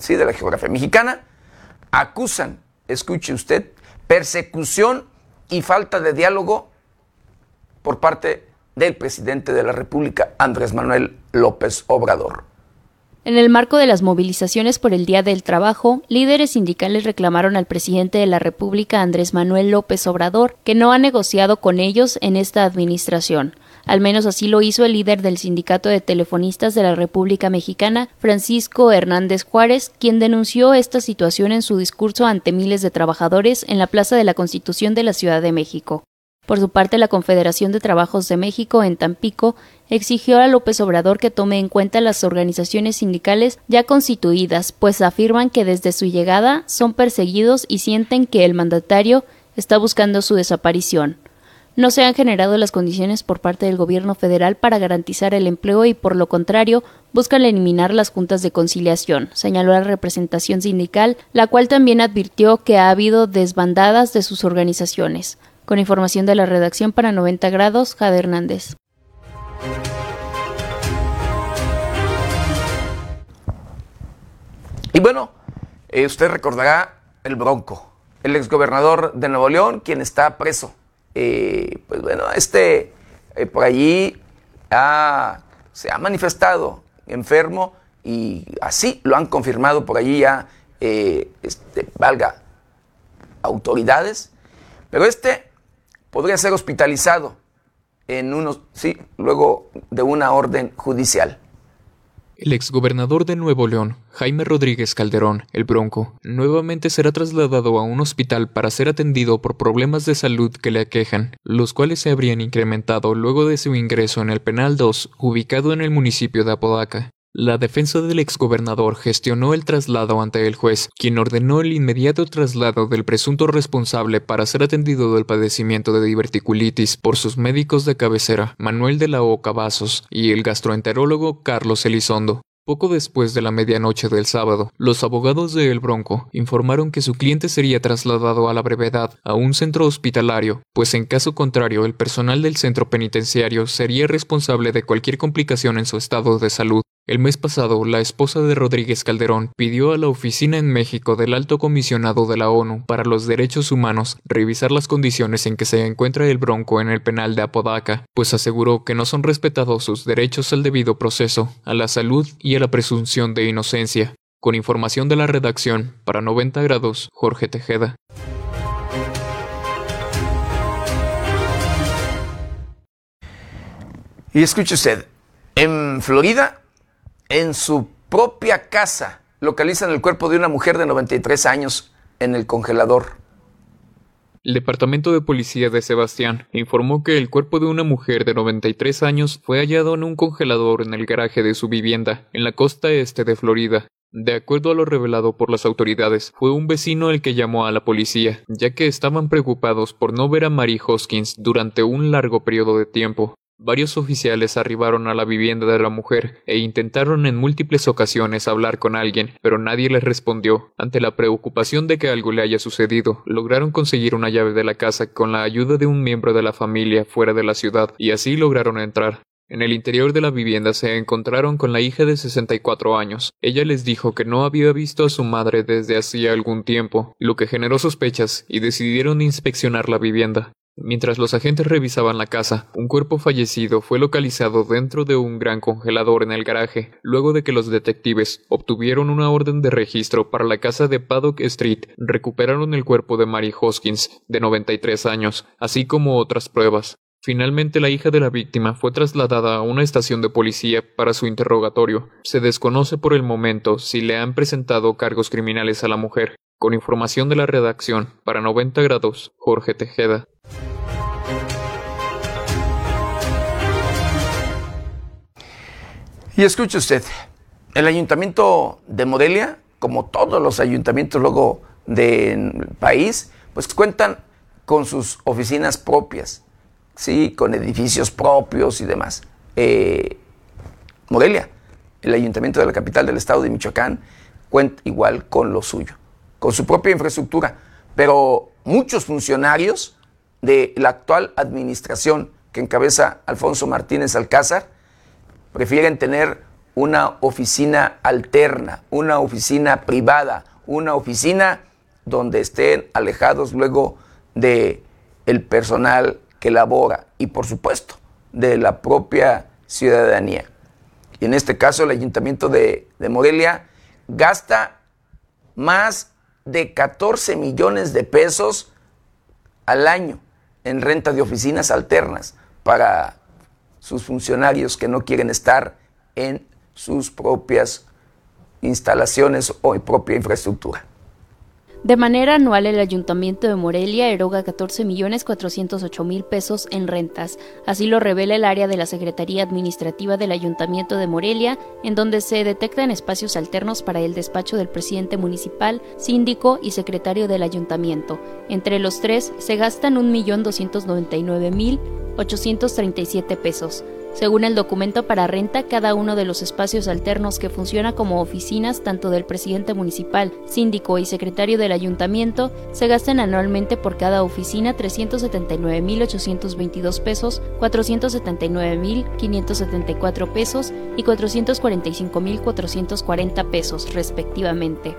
sí, de la geografía mexicana, acusan, escuche usted, persecución y falta de diálogo por parte del presidente de la República, Andrés Manuel López Obrador. En el marco de las movilizaciones por el Día del Trabajo, líderes sindicales reclamaron al presidente de la República, Andrés Manuel López Obrador, que no ha negociado con ellos en esta administración. Al menos así lo hizo el líder del Sindicato de Telefonistas de la República Mexicana, Francisco Hernández Juárez, quien denunció esta situación en su discurso ante miles de trabajadores en la Plaza de la Constitución de la Ciudad de México. Por su parte, la Confederación de Trabajos de México en Tampico exigió a López Obrador que tome en cuenta las organizaciones sindicales ya constituidas, pues afirman que desde su llegada son perseguidos y sienten que el mandatario está buscando su desaparición. No se han generado las condiciones por parte del gobierno federal para garantizar el empleo y por lo contrario buscan eliminar las juntas de conciliación, señaló la representación sindical, la cual también advirtió que ha habido desbandadas de sus organizaciones. Con información de la redacción para 90 grados, Jade Hernández. Y bueno, eh, usted recordará el Bronco, el exgobernador de Nuevo León, quien está preso. Eh, pues bueno, este eh, por allí se ha manifestado enfermo y así lo han confirmado por allí ya, este, valga, autoridades. Pero este podría ser hospitalizado en unos, sí, luego de una orden judicial. El exgobernador de Nuevo León, Jaime Rodríguez Calderón, el Bronco, nuevamente será trasladado a un hospital para ser atendido por problemas de salud que le aquejan, los cuales se habrían incrementado luego de su ingreso en el Penal 2, ubicado en el municipio de Apodaca. La defensa del exgobernador gestionó el traslado ante el juez, quien ordenó el inmediato traslado del presunto responsable para ser atendido del padecimiento de diverticulitis por sus médicos de cabecera, Manuel de la O. Cavazos, y el gastroenterólogo Carlos Elizondo. Poco después de la medianoche del sábado, los abogados de El Bronco informaron que su cliente sería trasladado a la brevedad a un centro hospitalario, pues en caso contrario el personal del centro penitenciario sería responsable de cualquier complicación en su estado de salud. El mes pasado, la esposa de Rodríguez Calderón pidió a la oficina en México del Alto Comisionado de la ONU para los Derechos Humanos revisar las condiciones en que se encuentra el Bronco en el penal de Apodaca, pues aseguró que no son respetados sus derechos al debido proceso, a la salud y a la presunción de inocencia. Con información de la redacción, para 90 grados, Jorge Tejeda. Y escuche usted, en Florida en su propia casa localizan el cuerpo de una mujer de 93 años en el congelador. El Departamento de Policía de Sebastián informó que el cuerpo de una mujer de 93 años fue hallado en un congelador en el garaje de su vivienda, en la costa este de Florida. De acuerdo a lo revelado por las autoridades, fue un vecino el que llamó a la policía, ya que estaban preocupados por no ver a Mary Hoskins durante un largo periodo de tiempo. Varios oficiales arribaron a la vivienda de la mujer e intentaron en múltiples ocasiones hablar con alguien, pero nadie les respondió. Ante la preocupación de que algo le haya sucedido, lograron conseguir una llave de la casa con la ayuda de un miembro de la familia fuera de la ciudad, y así lograron entrar. En el interior de la vivienda se encontraron con la hija de 64 años. Ella les dijo que no había visto a su madre desde hacía algún tiempo, lo que generó sospechas y decidieron inspeccionar la vivienda. Mientras los agentes revisaban la casa, un cuerpo fallecido fue localizado dentro de un gran congelador en el garaje, luego de que los detectives obtuvieron una orden de registro para la casa de Paddock Street, recuperaron el cuerpo de Mary Hoskins, de 93 años, así como otras pruebas. Finalmente la hija de la víctima fue trasladada a una estación de policía para su interrogatorio. Se desconoce por el momento si le han presentado cargos criminales a la mujer. Con información de la redacción, para 90 grados, Jorge Tejeda. Y escuche usted, el ayuntamiento de Morelia, como todos los ayuntamientos luego del país, pues cuentan con sus oficinas propias, sí, con edificios propios y demás. Eh, Morelia, el ayuntamiento de la capital del estado de Michoacán, cuenta igual con lo suyo, con su propia infraestructura, pero muchos funcionarios de la actual administración que encabeza Alfonso Martínez Alcázar prefieren tener una oficina alterna, una oficina privada, una oficina donde estén alejados luego de el personal que labora y por supuesto de la propia ciudadanía. y en este caso el ayuntamiento de, de Morelia, gasta más de 14 millones de pesos al año en renta de oficinas alternas para sus funcionarios que no quieren estar en sus propias instalaciones o en propia infraestructura. De manera anual, el Ayuntamiento de Morelia eroga 14.408.000 pesos en rentas. Así lo revela el área de la Secretaría Administrativa del Ayuntamiento de Morelia, en donde se detectan espacios alternos para el despacho del presidente municipal, síndico y secretario del ayuntamiento. Entre los tres se gastan 1.299.837 pesos. Según el documento para renta, cada uno de los espacios alternos que funciona como oficinas tanto del presidente municipal, síndico y secretario del ayuntamiento se gastan anualmente por cada oficina 379.822 pesos, 479.574 pesos y 445.440 pesos, respectivamente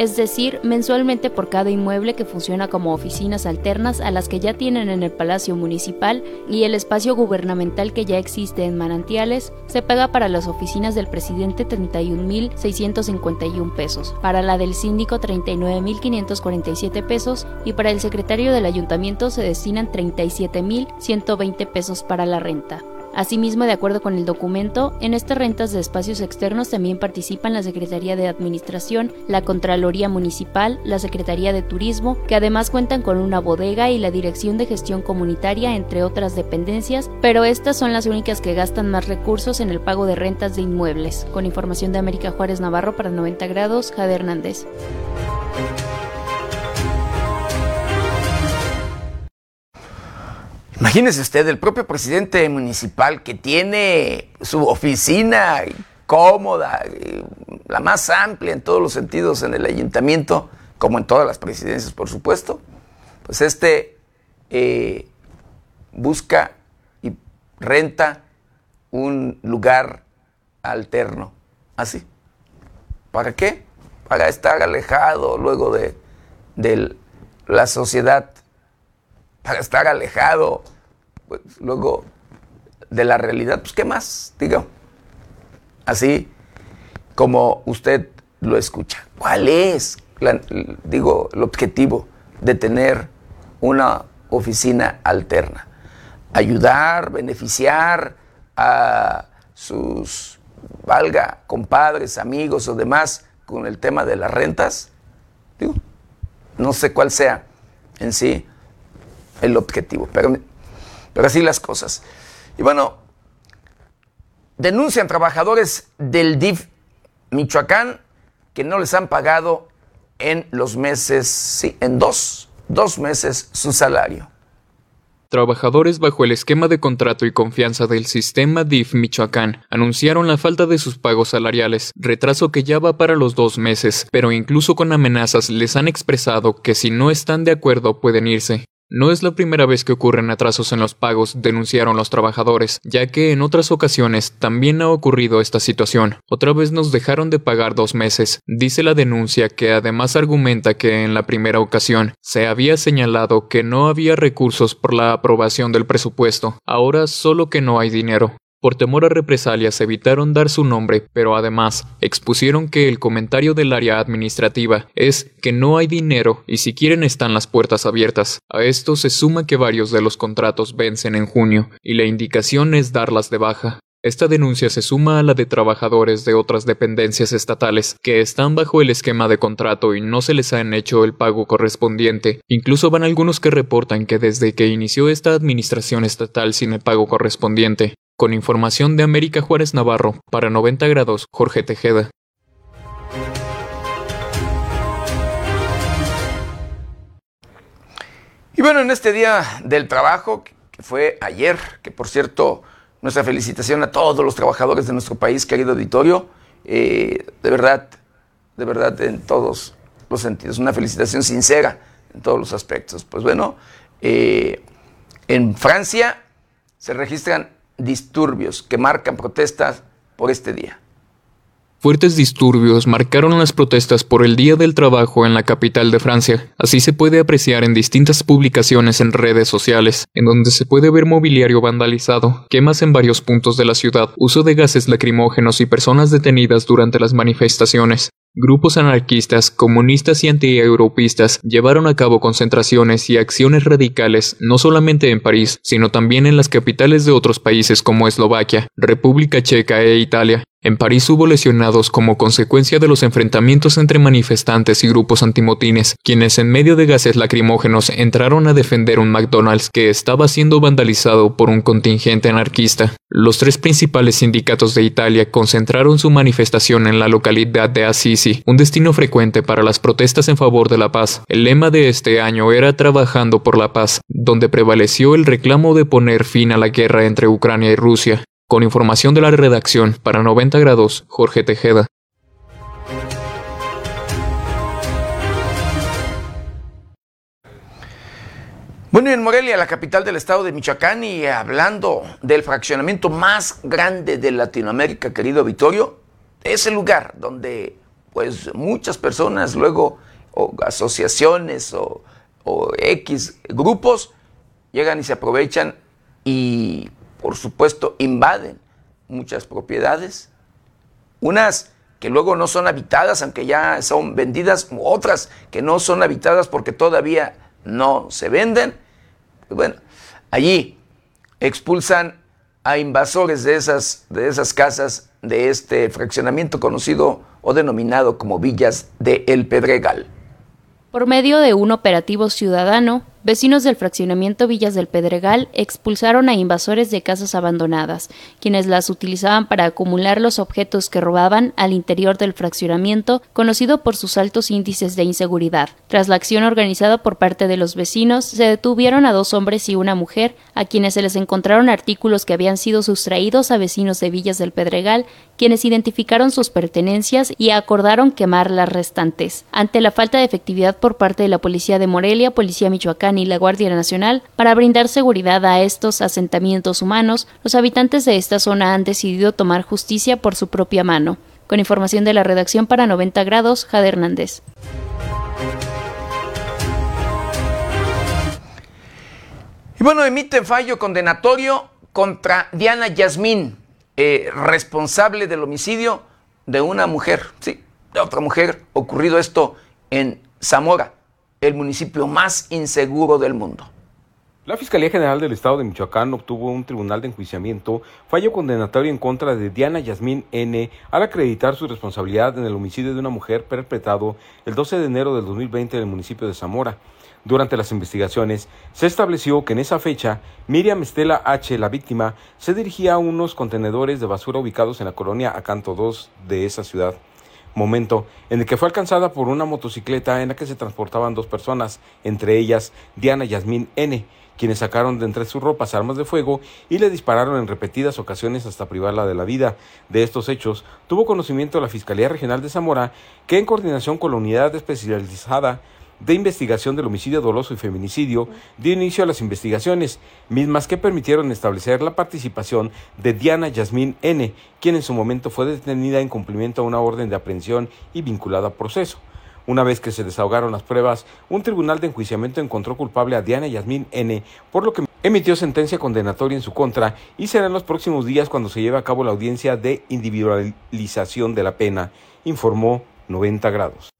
es decir, mensualmente por cada inmueble que funciona como oficinas alternas a las que ya tienen en el Palacio Municipal y el espacio gubernamental que ya existe en Manantiales, se paga para las oficinas del presidente 31.651 pesos, para la del síndico 39.547 pesos y para el secretario del ayuntamiento se destinan 37.120 pesos para la renta. Asimismo, de acuerdo con el documento, en estas rentas de espacios externos también participan la Secretaría de Administración, la Contraloría Municipal, la Secretaría de Turismo, que además cuentan con una bodega y la Dirección de Gestión Comunitaria, entre otras dependencias, pero estas son las únicas que gastan más recursos en el pago de rentas de inmuebles. Con información de América Juárez Navarro para 90 grados, Jade Hernández. Imagínese usted, el propio presidente municipal que tiene su oficina cómoda, la más amplia en todos los sentidos en el ayuntamiento, como en todas las presidencias, por supuesto, pues este eh, busca y renta un lugar alterno, así. ¿Para qué? Para estar alejado luego de, de la sociedad para estar alejado, pues, luego de la realidad, pues ¿qué más? Digo, así como usted lo escucha. ¿Cuál es, digo, el objetivo de tener una oficina alterna? Ayudar, beneficiar a sus, valga, compadres, amigos o demás con el tema de las rentas. Digo, no sé cuál sea en sí el objetivo. Pero, pero así las cosas. Y bueno, denuncian trabajadores del DIF Michoacán que no les han pagado en los meses, sí, en dos, dos meses su salario. Trabajadores bajo el esquema de contrato y confianza del sistema DIF Michoacán anunciaron la falta de sus pagos salariales, retraso que ya va para los dos meses, pero incluso con amenazas les han expresado que si no están de acuerdo pueden irse. No es la primera vez que ocurren atrasos en los pagos, denunciaron los trabajadores, ya que en otras ocasiones también ha ocurrido esta situación. Otra vez nos dejaron de pagar dos meses, dice la denuncia que además argumenta que en la primera ocasión se había señalado que no había recursos por la aprobación del presupuesto, ahora solo que no hay dinero. Por temor a represalias evitaron dar su nombre, pero además expusieron que el comentario del área administrativa es que no hay dinero y si quieren están las puertas abiertas. A esto se suma que varios de los contratos vencen en junio y la indicación es darlas de baja. Esta denuncia se suma a la de trabajadores de otras dependencias estatales que están bajo el esquema de contrato y no se les han hecho el pago correspondiente. Incluso van algunos que reportan que desde que inició esta administración estatal sin el pago correspondiente, con información de América Juárez Navarro, para 90 grados, Jorge Tejeda. Y bueno, en este día del trabajo, que fue ayer, que por cierto, nuestra felicitación a todos los trabajadores de nuestro país, querido auditorio, eh, de verdad, de verdad, en todos los sentidos, una felicitación sincera en todos los aspectos. Pues bueno, eh, en Francia se registran disturbios que marcan protestas por este día. Fuertes disturbios marcaron las protestas por el Día del Trabajo en la capital de Francia. Así se puede apreciar en distintas publicaciones en redes sociales, en donde se puede ver mobiliario vandalizado, quemas en varios puntos de la ciudad, uso de gases lacrimógenos y personas detenidas durante las manifestaciones. Grupos anarquistas, comunistas y antieuropistas llevaron a cabo concentraciones y acciones radicales no solamente en París, sino también en las capitales de otros países como Eslovaquia, República Checa e Italia. En París hubo lesionados como consecuencia de los enfrentamientos entre manifestantes y grupos antimotines, quienes en medio de gases lacrimógenos entraron a defender un McDonald's que estaba siendo vandalizado por un contingente anarquista. Los tres principales sindicatos de Italia concentraron su manifestación en la localidad de Assisi, un destino frecuente para las protestas en favor de la paz. El lema de este año era Trabajando por la paz, donde prevaleció el reclamo de poner fin a la guerra entre Ucrania y Rusia. Con información de la redacción para 90 grados, Jorge Tejeda. Bueno, en Morelia, la capital del estado de Michoacán, y hablando del fraccionamiento más grande de Latinoamérica, querido Vittorio, es el lugar donde pues muchas personas luego, o asociaciones o X grupos, llegan y se aprovechan y por supuesto, invaden muchas propiedades, unas que luego no son habitadas, aunque ya son vendidas, otras que no son habitadas porque todavía no se venden. Bueno, allí expulsan a invasores de esas, de esas casas, de este fraccionamiento conocido o denominado como Villas de El Pedregal. Por medio de un operativo ciudadano, Vecinos del fraccionamiento Villas del Pedregal expulsaron a invasores de casas abandonadas, quienes las utilizaban para acumular los objetos que robaban al interior del fraccionamiento, conocido por sus altos índices de inseguridad. Tras la acción organizada por parte de los vecinos, se detuvieron a dos hombres y una mujer, a quienes se les encontraron artículos que habían sido sustraídos a vecinos de Villas del Pedregal, quienes identificaron sus pertenencias y acordaron quemar las restantes. Ante la falta de efectividad por parte de la Policía de Morelia, Policía Michoacán y la Guardia Nacional para brindar seguridad a estos asentamientos humanos, los habitantes de esta zona han decidido tomar justicia por su propia mano. Con información de la redacción para 90 grados, Jade Hernández. Y bueno, emite fallo condenatorio contra Diana Yasmín, eh, responsable del homicidio de una mujer, sí, de otra mujer, ocurrido esto en Zamora el municipio más inseguro del mundo. La Fiscalía General del Estado de Michoacán obtuvo un tribunal de enjuiciamiento fallo condenatorio en contra de Diana Yasmín N. al acreditar su responsabilidad en el homicidio de una mujer perpetrado el 12 de enero del 2020 en el municipio de Zamora. Durante las investigaciones se estableció que en esa fecha Miriam Estela H., la víctima, se dirigía a unos contenedores de basura ubicados en la colonia Acanto 2 de esa ciudad momento en el que fue alcanzada por una motocicleta en la que se transportaban dos personas, entre ellas Diana Yasmín N., quienes sacaron de entre sus ropas armas de fuego y le dispararon en repetidas ocasiones hasta privarla de la vida. De estos hechos tuvo conocimiento la Fiscalía Regional de Zamora, que en coordinación con la unidad especializada de investigación del homicidio doloso y feminicidio dio inicio a las investigaciones, mismas que permitieron establecer la participación de Diana Yasmín N., quien en su momento fue detenida en cumplimiento a una orden de aprehensión y vinculada a proceso. Una vez que se desahogaron las pruebas, un tribunal de enjuiciamiento encontró culpable a Diana Yasmín N., por lo que emitió sentencia condenatoria en su contra y será en los próximos días cuando se lleve a cabo la audiencia de individualización de la pena, informó 90 grados.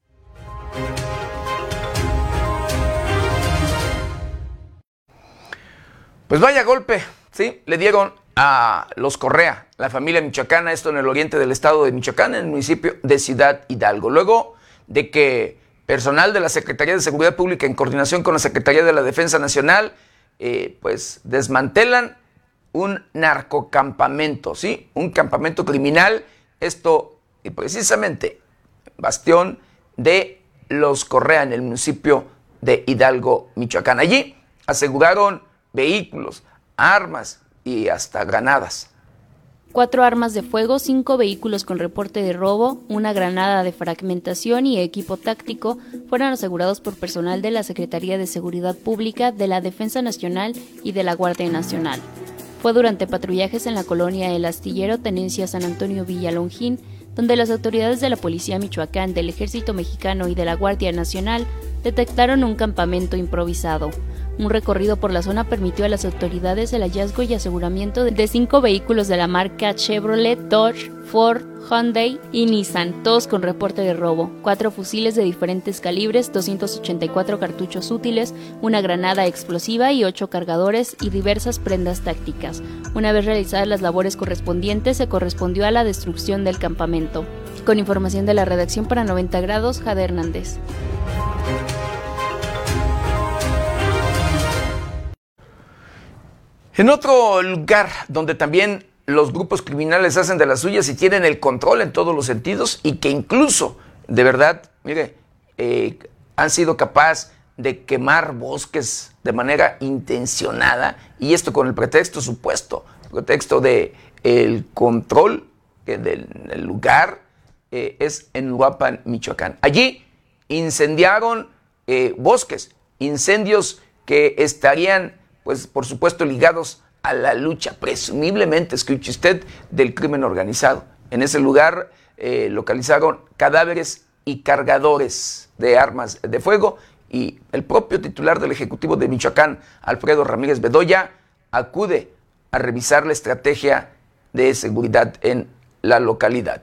Pues vaya golpe, ¿sí? Le dieron a los Correa, la familia michoacana, esto en el oriente del estado de Michoacán, en el municipio de Ciudad Hidalgo. Luego de que personal de la Secretaría de Seguridad Pública en coordinación con la Secretaría de la Defensa Nacional, eh, pues desmantelan un narcocampamento, ¿sí? Un campamento criminal, esto y precisamente bastión de los Correa en el municipio de Hidalgo, Michoacán. Allí aseguraron vehículos, armas y hasta granadas. Cuatro armas de fuego, cinco vehículos con reporte de robo, una granada de fragmentación y equipo táctico fueron asegurados por personal de la Secretaría de Seguridad Pública, de la Defensa Nacional y de la Guardia Nacional. Fue durante patrullajes en la colonia El Astillero, Tenencia San Antonio Villalongín, donde las autoridades de la Policía Michoacán, del Ejército Mexicano y de la Guardia Nacional detectaron un campamento improvisado. Un recorrido por la zona permitió a las autoridades el hallazgo y aseguramiento de cinco vehículos de la marca Chevrolet, Dodge, Ford, Hyundai y Nissan, todos con reporte de robo, cuatro fusiles de diferentes calibres, 284 cartuchos útiles, una granada explosiva y ocho cargadores y diversas prendas tácticas. Una vez realizadas las labores correspondientes, se correspondió a la destrucción del campamento. Con información de la redacción para 90 grados, Jade Hernández. En otro lugar donde también los grupos criminales hacen de las suyas y tienen el control en todos los sentidos y que incluso, de verdad, mire, eh, han sido capaces de quemar bosques de manera intencionada y esto con el pretexto supuesto, el pretexto de el control del, lugar eh, es en Huapan, Michoacán. Allí incendiaron eh, bosques, incendios que estarían pues por supuesto ligados a la lucha, presumiblemente, escuche usted, del crimen organizado. En ese lugar eh, localizaron cadáveres y cargadores de armas de fuego y el propio titular del Ejecutivo de Michoacán, Alfredo Ramírez Bedoya, acude a revisar la estrategia de seguridad en la localidad.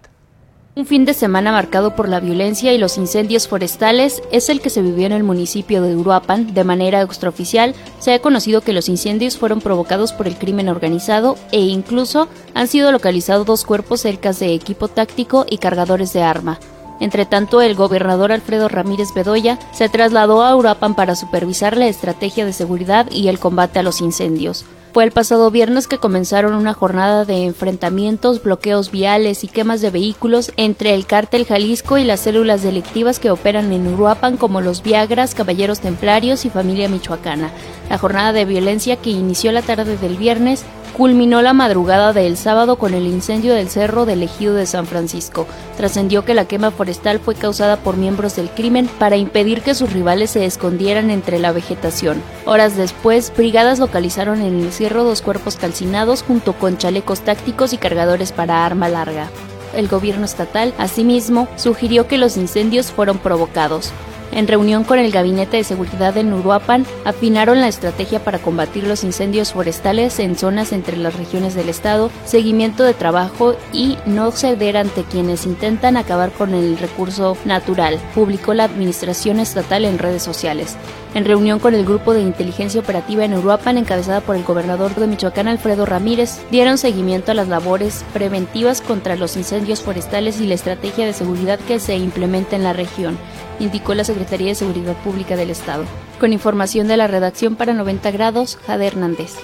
Un fin de semana marcado por la violencia y los incendios forestales es el que se vivió en el municipio de Uruapan. De manera extraoficial, se ha conocido que los incendios fueron provocados por el crimen organizado e incluso han sido localizados dos cuerpos cerca de equipo táctico y cargadores de arma. Entre tanto, el gobernador Alfredo Ramírez Bedoya se trasladó a Uruapan para supervisar la estrategia de seguridad y el combate a los incendios. Fue el pasado viernes que comenzaron una jornada de enfrentamientos, bloqueos viales y quemas de vehículos entre el cártel Jalisco y las células delictivas que operan en Uruapan como los Viagras, Caballeros Templarios y Familia Michoacana. La jornada de violencia que inició la tarde del viernes culminó la madrugada del sábado con el incendio del cerro del ejido de San Francisco. Trascendió que la quema forestal fue causada por miembros del crimen para impedir que sus rivales se escondieran entre la vegetación. Horas después, brigadas localizaron en el cerro dos cuerpos calcinados junto con chalecos tácticos y cargadores para arma larga. El gobierno estatal, asimismo, sugirió que los incendios fueron provocados. En reunión con el Gabinete de Seguridad en Uruapan, afinaron la estrategia para combatir los incendios forestales en zonas entre las regiones del Estado, seguimiento de trabajo y no ceder ante quienes intentan acabar con el recurso natural, publicó la Administración Estatal en redes sociales. En reunión con el Grupo de Inteligencia Operativa en Uruapan, encabezada por el gobernador de Michoacán, Alfredo Ramírez, dieron seguimiento a las labores preventivas contra los incendios forestales y la estrategia de seguridad que se implementa en la región indicó la Secretaría de Seguridad Pública del Estado. Con información de la redacción para 90 grados, Jade Hernández.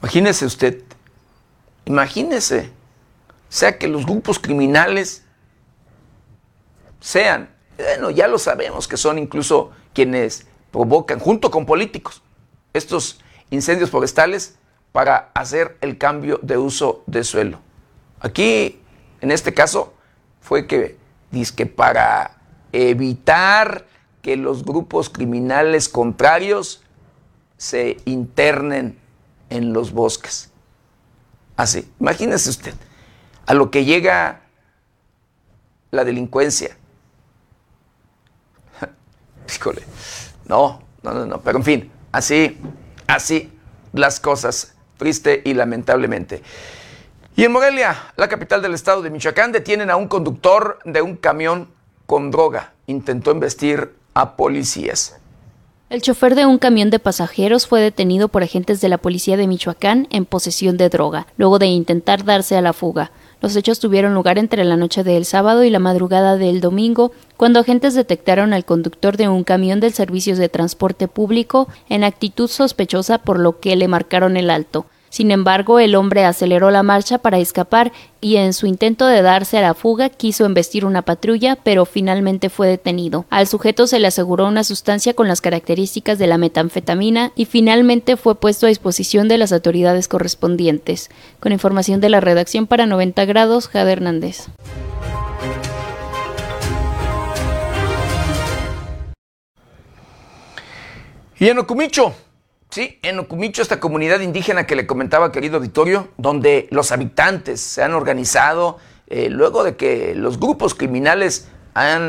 Imagínese usted, imagínese, sea que los grupos criminales sean, bueno, ya lo sabemos que son incluso quienes provocan, junto con políticos, estos incendios forestales para hacer el cambio de uso de suelo. Aquí, en este caso, fue que, que para evitar que los grupos criminales contrarios se internen en los bosques. Así, imagínese usted, a lo que llega la delincuencia. Híjole, no, no, no, no, pero en fin, así, así las cosas, triste y lamentablemente. Y en Morelia, la capital del estado de Michoacán, detienen a un conductor de un camión con droga. Intentó investir a policías. El chofer de un camión de pasajeros fue detenido por agentes de la policía de Michoacán en posesión de droga, luego de intentar darse a la fuga. Los hechos tuvieron lugar entre la noche del sábado y la madrugada del domingo, cuando agentes detectaron al conductor de un camión del servicio de transporte público en actitud sospechosa por lo que le marcaron el alto. Sin embargo, el hombre aceleró la marcha para escapar y en su intento de darse a la fuga quiso embestir una patrulla, pero finalmente fue detenido. Al sujeto se le aseguró una sustancia con las características de la metanfetamina y finalmente fue puesto a disposición de las autoridades correspondientes. Con información de la redacción para 90 grados, Jade Hernández. Y en Ocumicho, Sí, en Ocumicho, esta comunidad indígena que le comentaba, querido auditorio, donde los habitantes se han organizado eh, luego de que los grupos criminales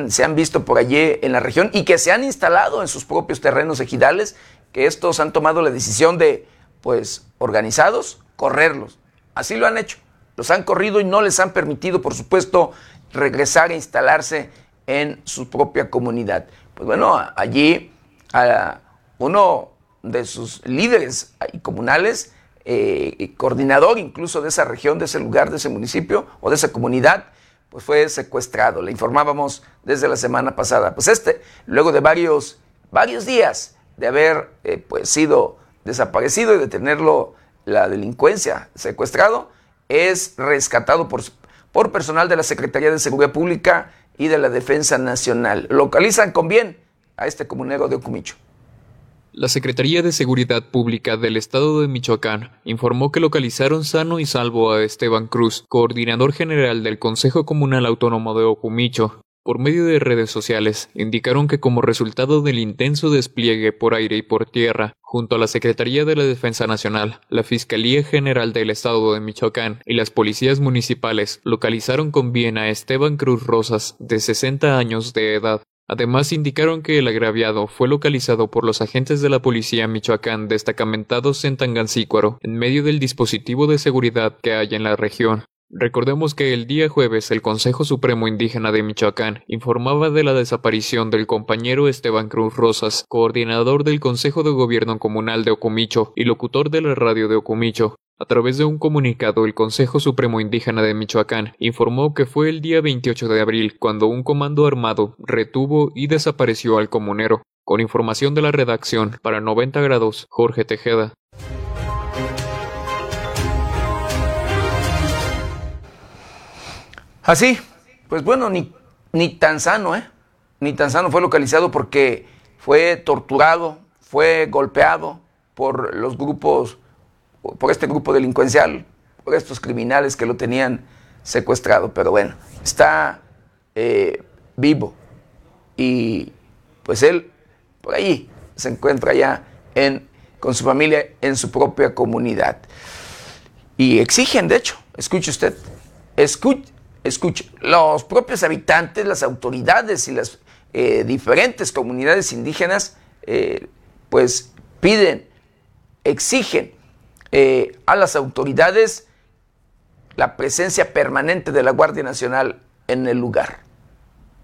se han visto por allí en la región y que se han instalado en sus propios terrenos ejidales, que estos han tomado la decisión de, pues, organizados, correrlos. Así lo han hecho. Los han corrido y no les han permitido, por supuesto, regresar e instalarse en su propia comunidad. Pues bueno, allí a uno de sus líderes comunales, eh, coordinador incluso de esa región, de ese lugar, de ese municipio o de esa comunidad, pues fue secuestrado. Le informábamos desde la semana pasada. Pues este, luego de varios, varios días de haber eh, pues sido desaparecido y de tenerlo la delincuencia secuestrado, es rescatado por, por personal de la Secretaría de Seguridad Pública y de la Defensa Nacional. Localizan con bien a este comunero de Ocumicho. La Secretaría de Seguridad Pública del Estado de Michoacán informó que localizaron sano y salvo a Esteban Cruz, coordinador general del Consejo Comunal Autónomo de Ocumicho. Por medio de redes sociales, indicaron que como resultado del intenso despliegue por aire y por tierra, junto a la Secretaría de la Defensa Nacional, la Fiscalía General del Estado de Michoacán y las policías municipales localizaron con bien a Esteban Cruz Rosas, de 60 años de edad, Además indicaron que el agraviado fue localizado por los agentes de la policía Michoacán destacamentados en Tangancícuaro, en medio del dispositivo de seguridad que hay en la región. Recordemos que el día jueves el Consejo Supremo Indígena de Michoacán informaba de la desaparición del compañero Esteban Cruz Rosas, coordinador del Consejo de Gobierno Comunal de Ocumicho y locutor de la radio de Ocumicho, a través de un comunicado, el Consejo Supremo Indígena de Michoacán informó que fue el día 28 de abril cuando un comando armado retuvo y desapareció al comunero. Con información de la redacción, para 90 grados, Jorge Tejeda. Así, pues bueno, ni, ni tan sano, ¿eh? Ni tan sano fue localizado porque fue torturado, fue golpeado por los grupos por este grupo delincuencial, por estos criminales que lo tenían secuestrado. Pero bueno, está eh, vivo y pues él por ahí se encuentra ya en, con su familia en su propia comunidad. Y exigen, de hecho, escuche usted, escuche, escuche, los propios habitantes, las autoridades y las eh, diferentes comunidades indígenas, eh, pues piden, exigen eh, a las autoridades la presencia permanente de la Guardia Nacional en el lugar.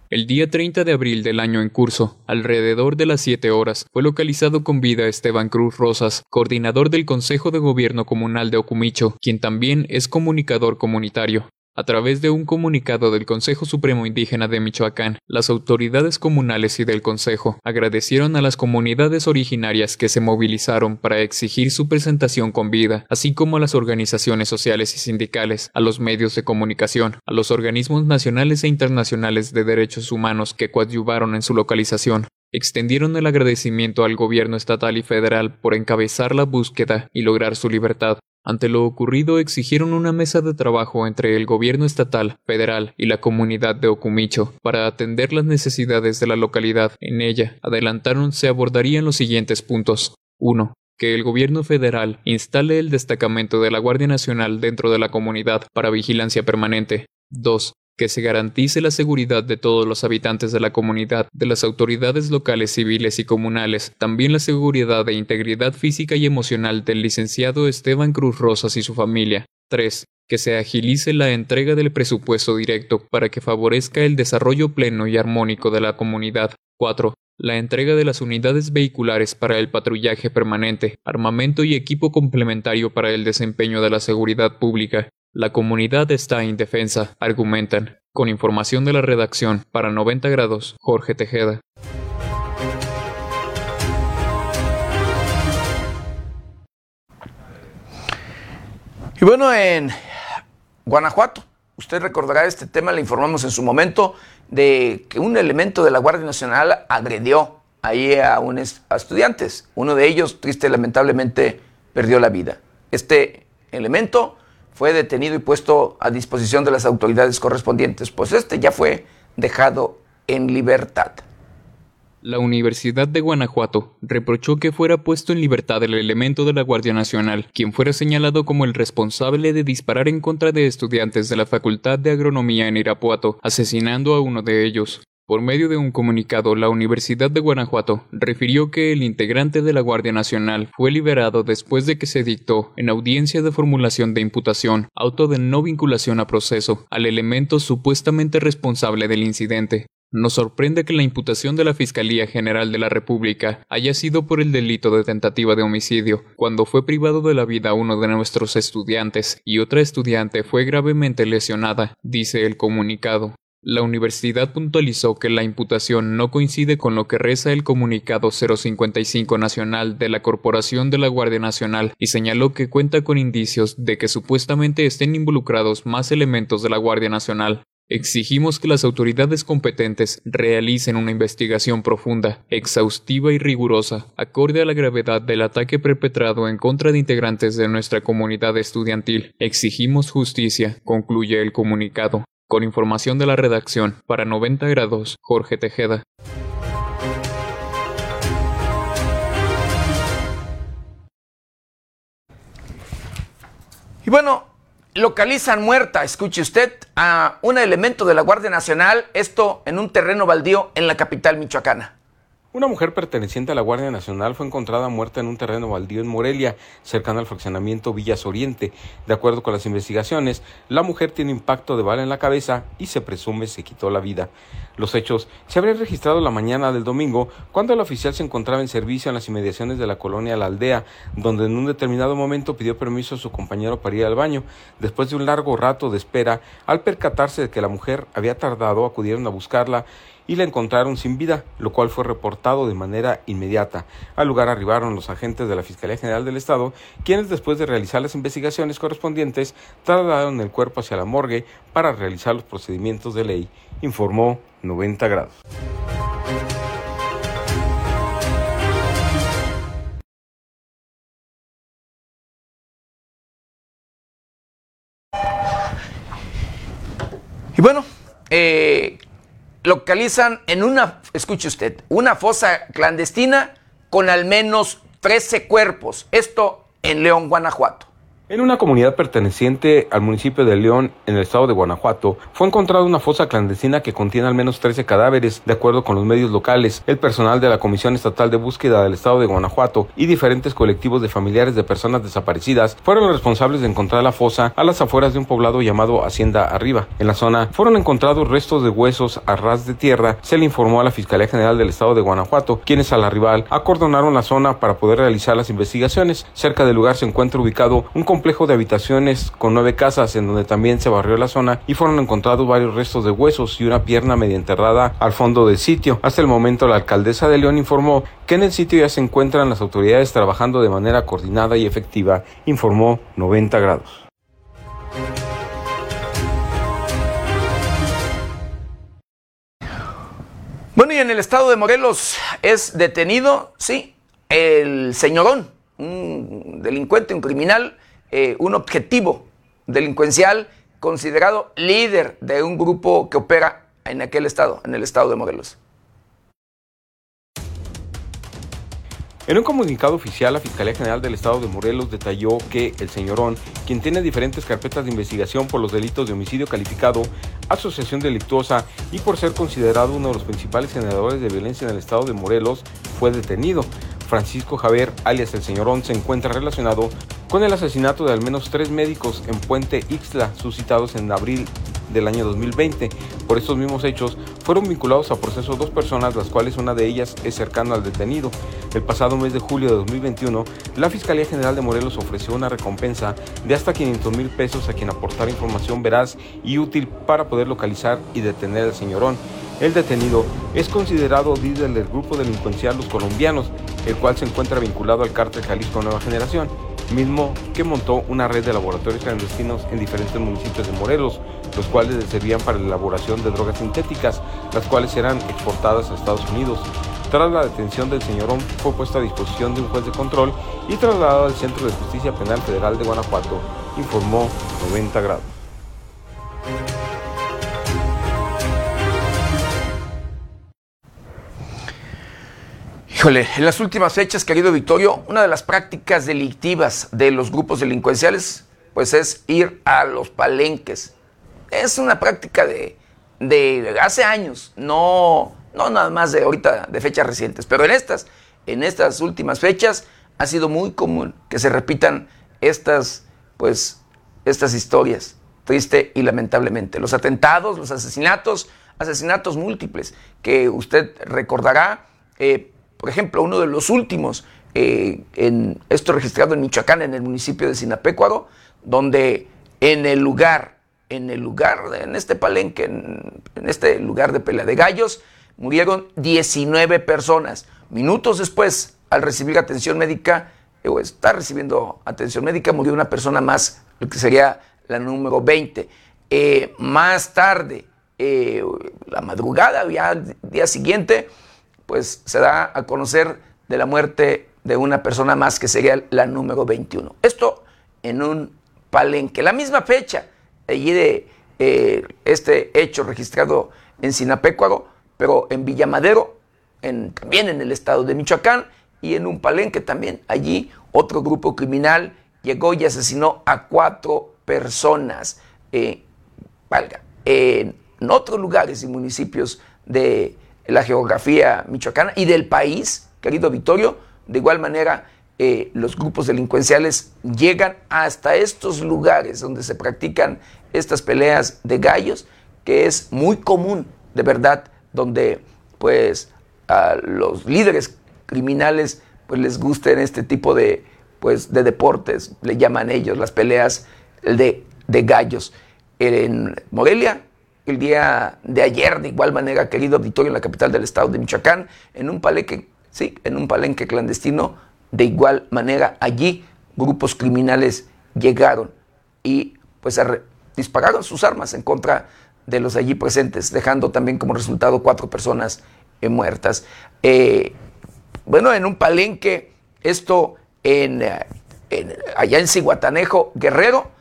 El día 30 de abril del año en curso, alrededor de las 7 horas, fue localizado con vida Esteban Cruz Rosas, coordinador del Consejo de Gobierno Comunal de Ocumicho, quien también es comunicador comunitario. A través de un comunicado del Consejo Supremo Indígena de Michoacán, las autoridades comunales y del Consejo agradecieron a las comunidades originarias que se movilizaron para exigir su presentación con vida, así como a las organizaciones sociales y sindicales, a los medios de comunicación, a los organismos nacionales e internacionales de derechos humanos que coadyuvaron en su localización, extendieron el agradecimiento al gobierno estatal y federal por encabezar la búsqueda y lograr su libertad, ante lo ocurrido exigieron una mesa de trabajo entre el gobierno estatal, federal y la comunidad de Ocumicho para atender las necesidades de la localidad. En ella, adelantaron se abordarían los siguientes puntos. 1 que el gobierno federal instale el destacamento de la Guardia Nacional dentro de la comunidad para vigilancia permanente. 2 que se garantice la seguridad de todos los habitantes de la comunidad, de las autoridades locales, civiles y comunales, también la seguridad e integridad física y emocional del licenciado Esteban Cruz Rosas y su familia. 3. Que se agilice la entrega del presupuesto directo para que favorezca el desarrollo pleno y armónico de la comunidad. 4. La entrega de las unidades vehiculares para el patrullaje permanente, armamento y equipo complementario para el desempeño de la seguridad pública. La comunidad está indefensa, argumentan. Con información de la redacción, para 90 grados, Jorge Tejeda. Y bueno, en Guanajuato, usted recordará este tema, le informamos en su momento de que un elemento de la Guardia Nacional agredió ahí a, unos estudiantes. Uno de ellos, triste y lamentablemente, perdió la vida. Este elemento fue detenido y puesto a disposición de las autoridades correspondientes, pues este ya fue dejado en libertad. La Universidad de Guanajuato reprochó que fuera puesto en libertad el elemento de la Guardia Nacional, quien fuera señalado como el responsable de disparar en contra de estudiantes de la Facultad de Agronomía en Irapuato, asesinando a uno de ellos. Por medio de un comunicado, la Universidad de Guanajuato refirió que el integrante de la Guardia Nacional fue liberado después de que se dictó, en audiencia de formulación de imputación, auto de no vinculación a proceso, al elemento supuestamente responsable del incidente. Nos sorprende que la imputación de la Fiscalía General de la República haya sido por el delito de tentativa de homicidio, cuando fue privado de la vida uno de nuestros estudiantes y otra estudiante fue gravemente lesionada, dice el comunicado. La universidad puntualizó que la imputación no coincide con lo que reza el comunicado 055 nacional de la Corporación de la Guardia Nacional y señaló que cuenta con indicios de que supuestamente estén involucrados más elementos de la Guardia Nacional. Exigimos que las autoridades competentes realicen una investigación profunda, exhaustiva y rigurosa, acorde a la gravedad del ataque perpetrado en contra de integrantes de nuestra comunidad estudiantil. Exigimos justicia, concluye el comunicado. Con información de la redacción, para 90 grados, Jorge Tejeda. Y bueno, localizan muerta, escuche usted, a un elemento de la Guardia Nacional, esto en un terreno baldío en la capital michoacana. Una mujer perteneciente a la Guardia Nacional fue encontrada muerta en un terreno baldío en Morelia, cercano al fraccionamiento Villas Oriente. De acuerdo con las investigaciones, la mujer tiene impacto de bala en la cabeza y se presume se quitó la vida. Los hechos se habrían registrado la mañana del domingo, cuando el oficial se encontraba en servicio en las inmediaciones de la colonia La Aldea, donde en un determinado momento pidió permiso a su compañero para ir al baño. Después de un largo rato de espera, al percatarse de que la mujer había tardado, acudieron a buscarla y la encontraron sin vida, lo cual fue reportado de manera inmediata. Al lugar arribaron los agentes de la Fiscalía General del Estado, quienes después de realizar las investigaciones correspondientes trasladaron el cuerpo hacia la morgue para realizar los procedimientos de ley, informó 90 grados. Y bueno, eh, localizan en una, escuche usted, una fosa clandestina con al menos 13 cuerpos. Esto en León, Guanajuato. En una comunidad perteneciente al municipio de León, en el estado de Guanajuato, fue encontrada una fosa clandestina que contiene al menos 13 cadáveres, de acuerdo con los medios locales, el personal de la Comisión Estatal de Búsqueda del estado de Guanajuato y diferentes colectivos de familiares de personas desaparecidas fueron los responsables de encontrar la fosa a las afueras de un poblado llamado Hacienda Arriba. En la zona fueron encontrados restos de huesos a ras de tierra, se le informó a la Fiscalía General del estado de Guanajuato, quienes al arribar acordonaron la zona para poder realizar las investigaciones. Cerca del lugar se encuentra ubicado un complejo de habitaciones con nueve casas en donde también se barrió la zona y fueron encontrados varios restos de huesos y una pierna medio enterrada al fondo del sitio. Hasta el momento la alcaldesa de León informó que en el sitio ya se encuentran las autoridades trabajando de manera coordinada y efectiva, informó 90 grados. Bueno, y en el estado de Morelos es detenido, sí, el señorón, un delincuente, un criminal eh, un objetivo delincuencial considerado líder de un grupo que opera en aquel estado, en el estado de Morelos. En un comunicado oficial, la Fiscalía General del Estado de Morelos detalló que el señorón, quien tiene diferentes carpetas de investigación por los delitos de homicidio calificado, asociación delictuosa y por ser considerado uno de los principales generadores de violencia en el Estado de Morelos, fue detenido. Francisco Javier, alias el señorón, se encuentra relacionado con el asesinato de al menos tres médicos en Puente Ixtla, suscitados en abril del año 2020. Por estos mismos hechos, fueron vinculados a proceso dos personas, las cuales una de ellas es cercano al detenido. El pasado mes de julio de 2021, la Fiscalía General de Morelos ofreció una recompensa de hasta 500 mil pesos a quien aportara información veraz y útil para poder localizar y detener al señorón. El detenido es considerado líder del grupo delincuencial Los Colombianos, el cual se encuentra vinculado al cártel Jalisco Nueva Generación mismo que montó una red de laboratorios clandestinos en diferentes municipios de Morelos, los cuales servían para la elaboración de drogas sintéticas, las cuales eran exportadas a Estados Unidos. Tras la detención del señorón, fue puesto a disposición de un juez de control y trasladado al Centro de Justicia Penal Federal de Guanajuato, informó 90 grados. Híjole, en las últimas fechas, querido Victorio, una de las prácticas delictivas de los grupos delincuenciales, pues es ir a los palenques. Es una práctica de, de hace años, no, no nada más de ahorita, de fechas recientes, pero en estas, en estas últimas fechas ha sido muy común que se repitan estas, pues, estas historias, triste y lamentablemente. Los atentados, los asesinatos, asesinatos múltiples, que usted recordará, eh, por ejemplo, uno de los últimos, eh, en esto registrado en Michoacán, en el municipio de Sinapecuaro, donde en el lugar, en el lugar, en este palenque, en, este lugar de pelea de gallos, murieron 19 personas. Minutos después, al recibir atención médica, eh, o estar recibiendo atención médica, murió una persona más, lo que sería la número 20. Eh, más tarde, la madrugada, ya al día siguiente, pues se da a conocer de la muerte de una persona más que sería la número 21. Esto en un palenque. La misma fecha allí de eh, este hecho registrado en Sinapecuaro, pero en Villamadero, en, también en el estado de Michoacán, y en un palenque también. Allí otro grupo criminal llegó y asesinó a cuatro personas. Eh, valga, en otros lugares y municipios de la geografía michoacana y del país, querido Vittorio. De igual manera, eh, los grupos delincuenciales llegan hasta estos lugares donde se practican estas peleas de gallos, que es muy común, de verdad, donde pues a los líderes criminales pues les gusten este tipo de pues de deportes, le llaman ellos las peleas de, de gallos. En Morelia el día de ayer, de igual manera, querido auditorio en la capital del estado de Michoacán, en un palenque, sí, en un palenque clandestino, de igual manera, allí grupos criminales llegaron y pues dispararon sus armas en contra de los allí presentes, dejando también como resultado cuatro personas eh, muertas. Eh, bueno, en un palenque, esto en, eh, en, allá en Ciguatanejo, Guerrero,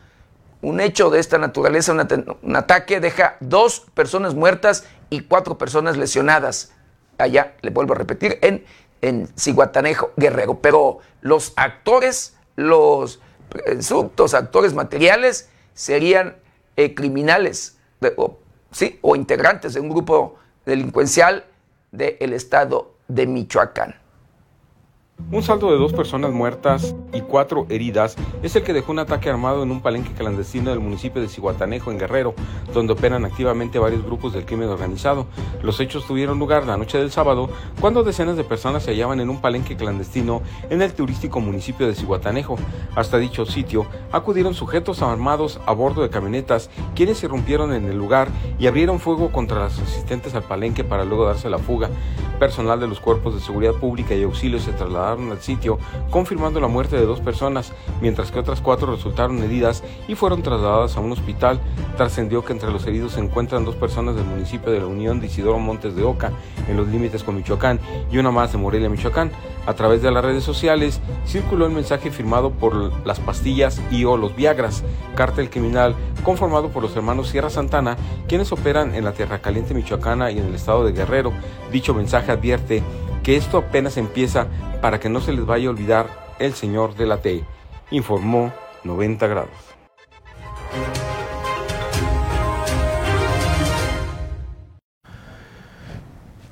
un hecho de esta naturaleza, un, ataque, deja dos personas muertas y cuatro personas lesionadas. Allá, le vuelvo a repetir, en, en Ciguatanejo, Guerrero. Pero los actores, los presuntos actores materiales serían eh, criminales, o, sí, o integrantes de un grupo delincuencial del estado de Michoacán. Un saldo de dos personas muertas y cuatro heridas es el que dejó un ataque armado en un palenque clandestino del municipio de Cihuatanejo, en Guerrero, donde operan activamente varios grupos del crimen organizado. Los hechos tuvieron lugar la noche del sábado, cuando decenas de personas se hallaban en un palenque clandestino en el turístico municipio de Cihuatanejo. Hasta dicho sitio acudieron sujetos armados a bordo de camionetas, quienes irrumpieron en el lugar y abrieron fuego contra los asistentes al palenque para luego darse la fuga. Personal de los cuerpos de seguridad pública y auxilio se trasladaron al sitio, confirmando la muerte de dos personas, mientras que otras cuatro resultaron heridas y fueron trasladadas a un hospital. Trascendió que entre los heridos se encuentran dos personas del municipio de la Unión de Isidoro Montes de Oca, en los límites con Michoacán, y una más de Morelia, Michoacán. A través de las redes sociales circuló el mensaje firmado por las pastillas y o los Viagras, cártel criminal conformado por los hermanos Sierra Santana, quienes operan en la Tierra Caliente Michoacana y en el estado de Guerrero. Dicho mensaje advierte que esto apenas empieza para que no se les vaya a olvidar el señor de la T, informó 90 grados.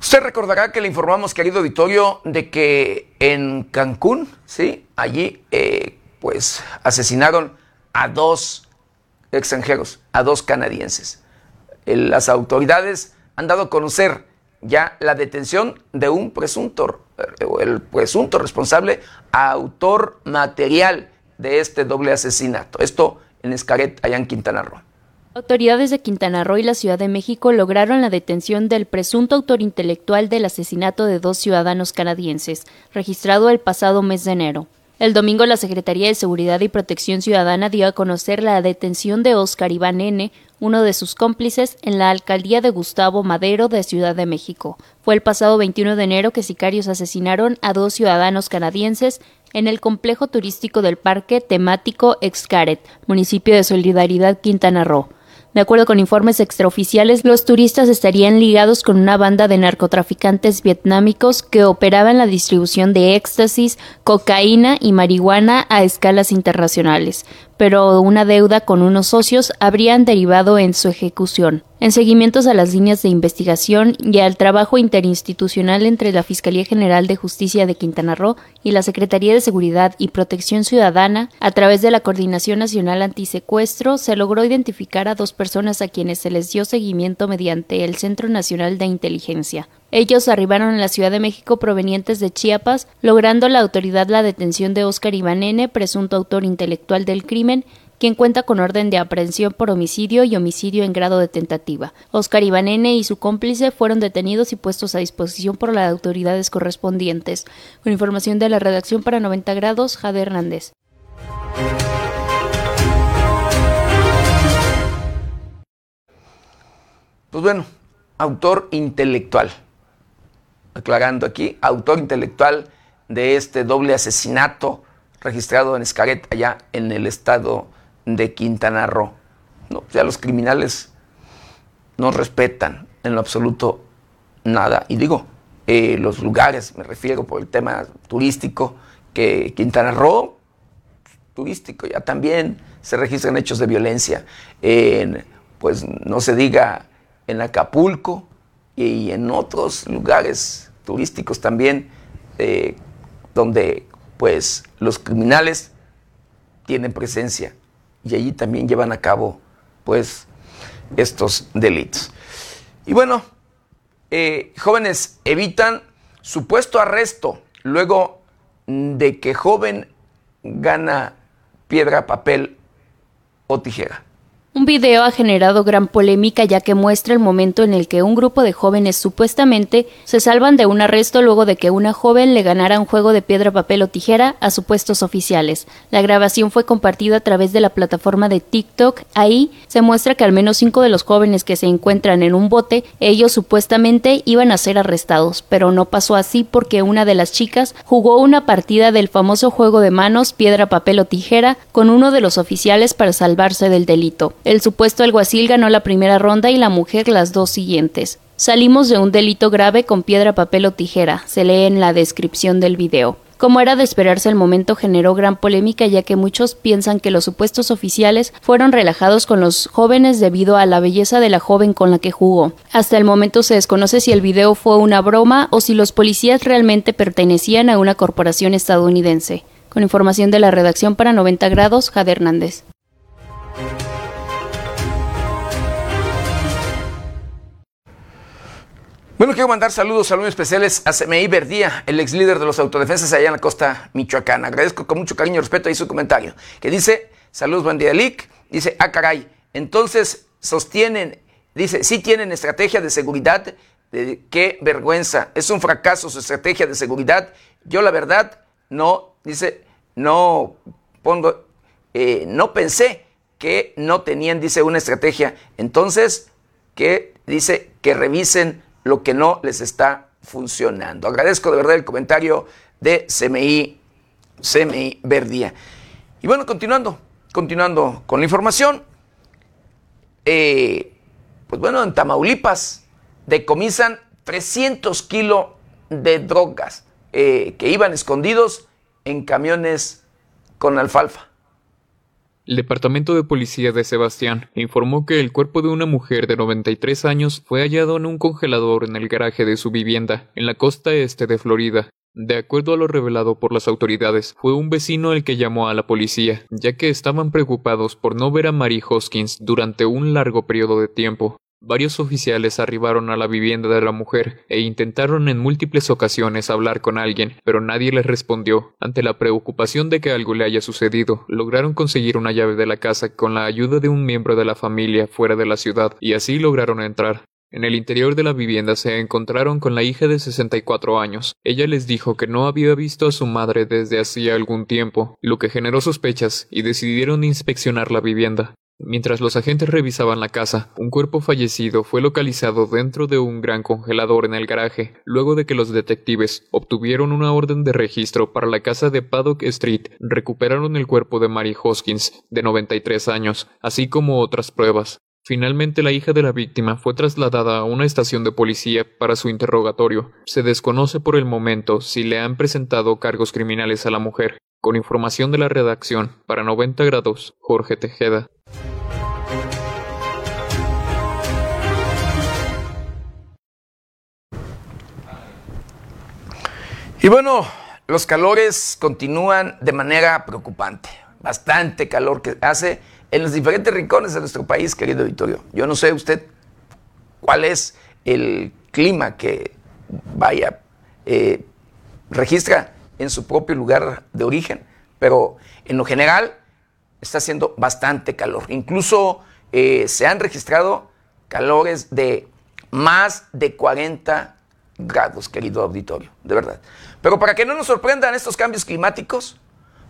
Usted recordará que le informamos, querido auditorio, de que en Cancún, sí, allí, eh, pues asesinaron a dos extranjeros, a dos canadienses. Las autoridades han dado a conocer ya la detención de un presunto, el presunto responsable, autor material de este doble asesinato. Esto en Escaret, allá en Quintana Roo. Autoridades de Quintana Roo y la Ciudad de México lograron la detención del presunto autor intelectual del asesinato de dos ciudadanos canadienses, registrado el pasado mes de enero. El domingo la Secretaría de Seguridad y Protección Ciudadana dio a conocer la detención de Oscar Iván N., uno de sus cómplices, en la alcaldía de Gustavo Madero de Ciudad de México. Fue el pasado 21 de enero que sicarios asesinaron a dos ciudadanos canadienses en el complejo turístico del parque temático Excaret, municipio de Solidaridad Quintana Roo. De acuerdo con informes extraoficiales, los turistas estarían ligados con una banda de narcotraficantes vietnámicos que operaban la distribución de éxtasis, cocaína y marihuana a escalas internacionales, pero una deuda con unos socios habrían derivado en su ejecución. En seguimientos a las líneas de investigación y al trabajo interinstitucional entre la Fiscalía General de Justicia de Quintana Roo y la Secretaría de Seguridad y Protección Ciudadana, a través de la Coordinación Nacional Antisecuestro, se logró identificar a dos personas a quienes se les dio seguimiento mediante el Centro Nacional de Inteligencia. Ellos arribaron a la Ciudad de México provenientes de Chiapas, logrando la autoridad la detención de Óscar Ibanene, presunto autor intelectual del crimen, quien cuenta con orden de aprehensión por homicidio y homicidio en grado de tentativa. Oscar Ibanene y su cómplice fueron detenidos y puestos a disposición por las autoridades correspondientes. Con información de la redacción para 90 grados, Jade Hernández. Pues bueno, autor intelectual. Aclarando aquí, autor intelectual de este doble asesinato registrado en Escaret, allá en el estado de Quintana Roo. No, ya los criminales no respetan en lo absoluto nada. Y digo, eh, los lugares, me refiero por el tema turístico, que Quintana Roo, turístico, ya también se registran hechos de violencia. En, pues no se diga en Acapulco y en otros lugares turísticos también, eh, donde pues los criminales tienen presencia y allí también llevan a cabo pues estos delitos. Y bueno, eh, jóvenes evitan supuesto arresto luego de que joven gana piedra, papel o tijera. Un video ha generado gran polémica ya que muestra el momento en el que un grupo de jóvenes supuestamente se salvan de un arresto luego de que una joven le ganara un juego de piedra, papel o tijera a supuestos oficiales. La grabación fue compartida a través de la plataforma de TikTok. Ahí se muestra que al menos cinco de los jóvenes que se encuentran en un bote, ellos supuestamente iban a ser arrestados, pero no pasó así porque una de las chicas jugó una partida del famoso juego de manos, piedra, papel o tijera con uno de los oficiales para salvarse del delito. El supuesto alguacil ganó la primera ronda y la mujer las dos siguientes. Salimos de un delito grave con piedra, papel o tijera, se lee en la descripción del video. Como era de esperarse, el momento generó gran polémica ya que muchos piensan que los supuestos oficiales fueron relajados con los jóvenes debido a la belleza de la joven con la que jugó. Hasta el momento se desconoce si el video fue una broma o si los policías realmente pertenecían a una corporación estadounidense. Con información de la redacción para 90 grados, Jade Hernández. Bueno, quiero mandar saludos, saludos especiales a CMI Verdía, el ex líder de los autodefensas allá en la costa michoacana. Agradezco con mucho cariño y respeto ahí su comentario, que dice, saludos Bandialic, dice, ah caray, entonces sostienen, dice, sí tienen estrategia de seguridad, qué vergüenza, es un fracaso su estrategia de seguridad. Yo la verdad no, dice, no pongo, eh, no pensé que no tenían, dice, una estrategia. Entonces, que dice que revisen lo que no les está funcionando. Agradezco de verdad el comentario de CMI, CMI Verdía. Y bueno, continuando, continuando con la información, eh, pues bueno, en Tamaulipas decomisan 300 kilos de drogas eh, que iban escondidos en camiones con alfalfa. El Departamento de Policía de Sebastián informó que el cuerpo de una mujer de 93 años fue hallado en un congelador en el garaje de su vivienda, en la costa este de Florida. De acuerdo a lo revelado por las autoridades, fue un vecino el que llamó a la policía, ya que estaban preocupados por no ver a Mary Hoskins durante un largo periodo de tiempo. Varios oficiales arribaron a la vivienda de la mujer e intentaron en múltiples ocasiones hablar con alguien, pero nadie les respondió. Ante la preocupación de que algo le haya sucedido, lograron conseguir una llave de la casa con la ayuda de un miembro de la familia fuera de la ciudad, y así lograron entrar. En el interior de la vivienda se encontraron con la hija de 64 años. Ella les dijo que no había visto a su madre desde hacía algún tiempo, lo que generó sospechas y decidieron inspeccionar la vivienda. Mientras los agentes revisaban la casa, un cuerpo fallecido fue localizado dentro de un gran congelador en el garaje, luego de que los detectives obtuvieron una orden de registro para la casa de Paddock Street, recuperaron el cuerpo de Mary Hoskins, de 93 años, así como otras pruebas. Finalmente la hija de la víctima fue trasladada a una estación de policía para su interrogatorio. Se desconoce por el momento si le han presentado cargos criminales a la mujer. Con información de la redacción, para 90 grados, Jorge Tejeda. Y bueno, los calores continúan de manera preocupante. Bastante calor que hace en los diferentes rincones de nuestro país, querido auditorio. Yo no sé usted cuál es el clima que vaya, eh, registra en su propio lugar de origen, pero en lo general está haciendo bastante calor. Incluso eh, se han registrado calores de más de 40 grados, querido auditorio, de verdad. Pero para que no nos sorprendan estos cambios climáticos,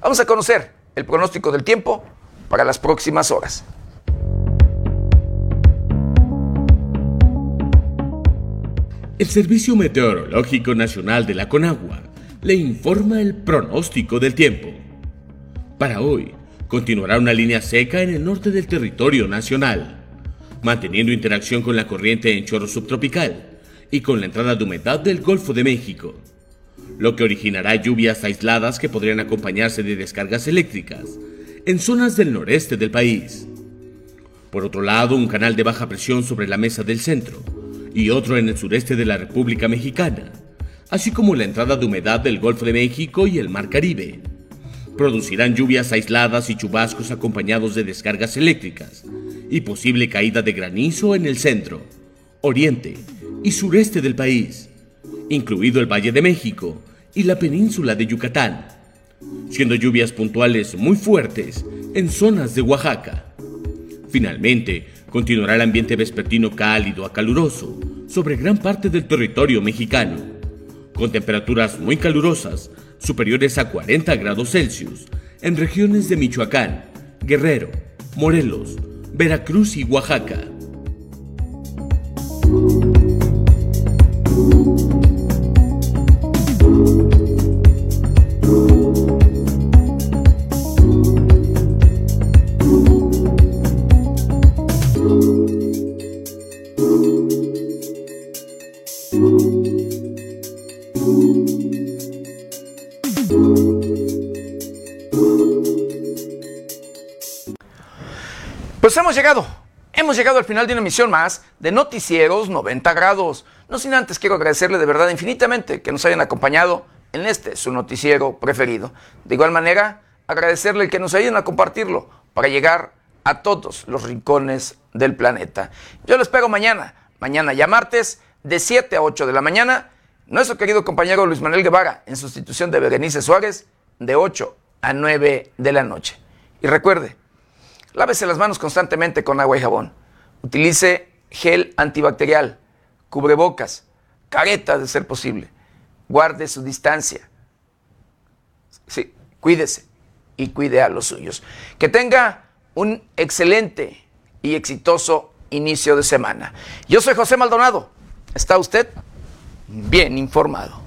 vamos a conocer el pronóstico del tiempo para las próximas horas. El Servicio Meteorológico Nacional de la Conagua le informa el pronóstico del tiempo. Para hoy, continuará una línea seca en el norte del territorio nacional, manteniendo interacción con la corriente en chorro subtropical y con la entrada de humedad del Golfo de México, lo que originará lluvias aisladas que podrían acompañarse de descargas eléctricas en zonas del noreste del país. Por otro lado, un canal de baja presión sobre la mesa del centro y otro en el sureste de la República Mexicana, así como la entrada de humedad del Golfo de México y el Mar Caribe. Producirán lluvias aisladas y chubascos acompañados de descargas eléctricas y posible caída de granizo en el centro, oriente y sureste del país, incluido el Valle de México y la península de Yucatán, siendo lluvias puntuales muy fuertes en zonas de Oaxaca. Finalmente, continuará el ambiente vespertino cálido a caluroso sobre gran parte del territorio mexicano, con temperaturas muy calurosas superiores a 40 grados Celsius en regiones de Michoacán, Guerrero, Morelos, Veracruz y Oaxaca. Hemos llegado, hemos llegado al final de una emisión más de Noticieros 90 grados. No sin antes quiero agradecerle de verdad infinitamente que nos hayan acompañado en este, su noticiero preferido. De igual manera, agradecerle que nos ayuden a compartirlo para llegar a todos los rincones del planeta. Yo lo espero mañana, mañana ya martes, de 7 a 8 de la mañana. Nuestro querido compañero Luis Manuel Guevara, en sustitución de Berenice Suárez, de 8 a 9 de la noche. Y recuerde, Lávese las manos constantemente con agua y jabón. Utilice gel antibacterial, cubrebocas, careta de ser posible. Guarde su distancia. Sí, cuídese y cuide a los suyos. Que tenga un excelente y exitoso inicio de semana. Yo soy José Maldonado. ¿Está usted bien informado?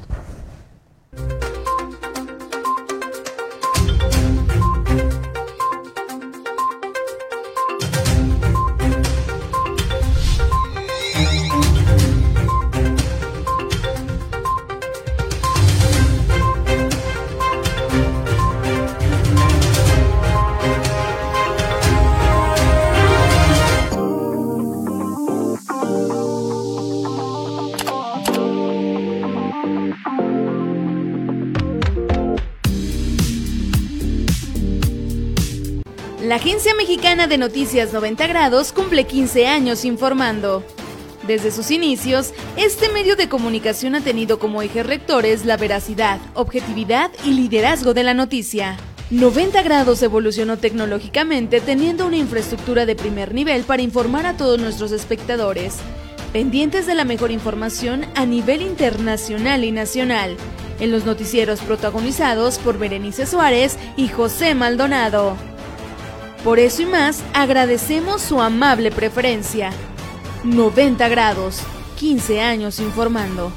La Agencia Mexicana de Noticias 90 Grados cumple 15 años informando. Desde sus inicios, este medio de comunicación ha tenido como ejes rectores la veracidad, objetividad y liderazgo de la noticia. 90 grados evolucionó tecnológicamente teniendo una infraestructura de primer nivel para informar a todos nuestros espectadores, pendientes de la mejor información a nivel internacional y nacional, en los noticieros protagonizados por Berenice Suárez y José Maldonado. Por eso y más, agradecemos su amable preferencia. 90 grados, 15 años informando.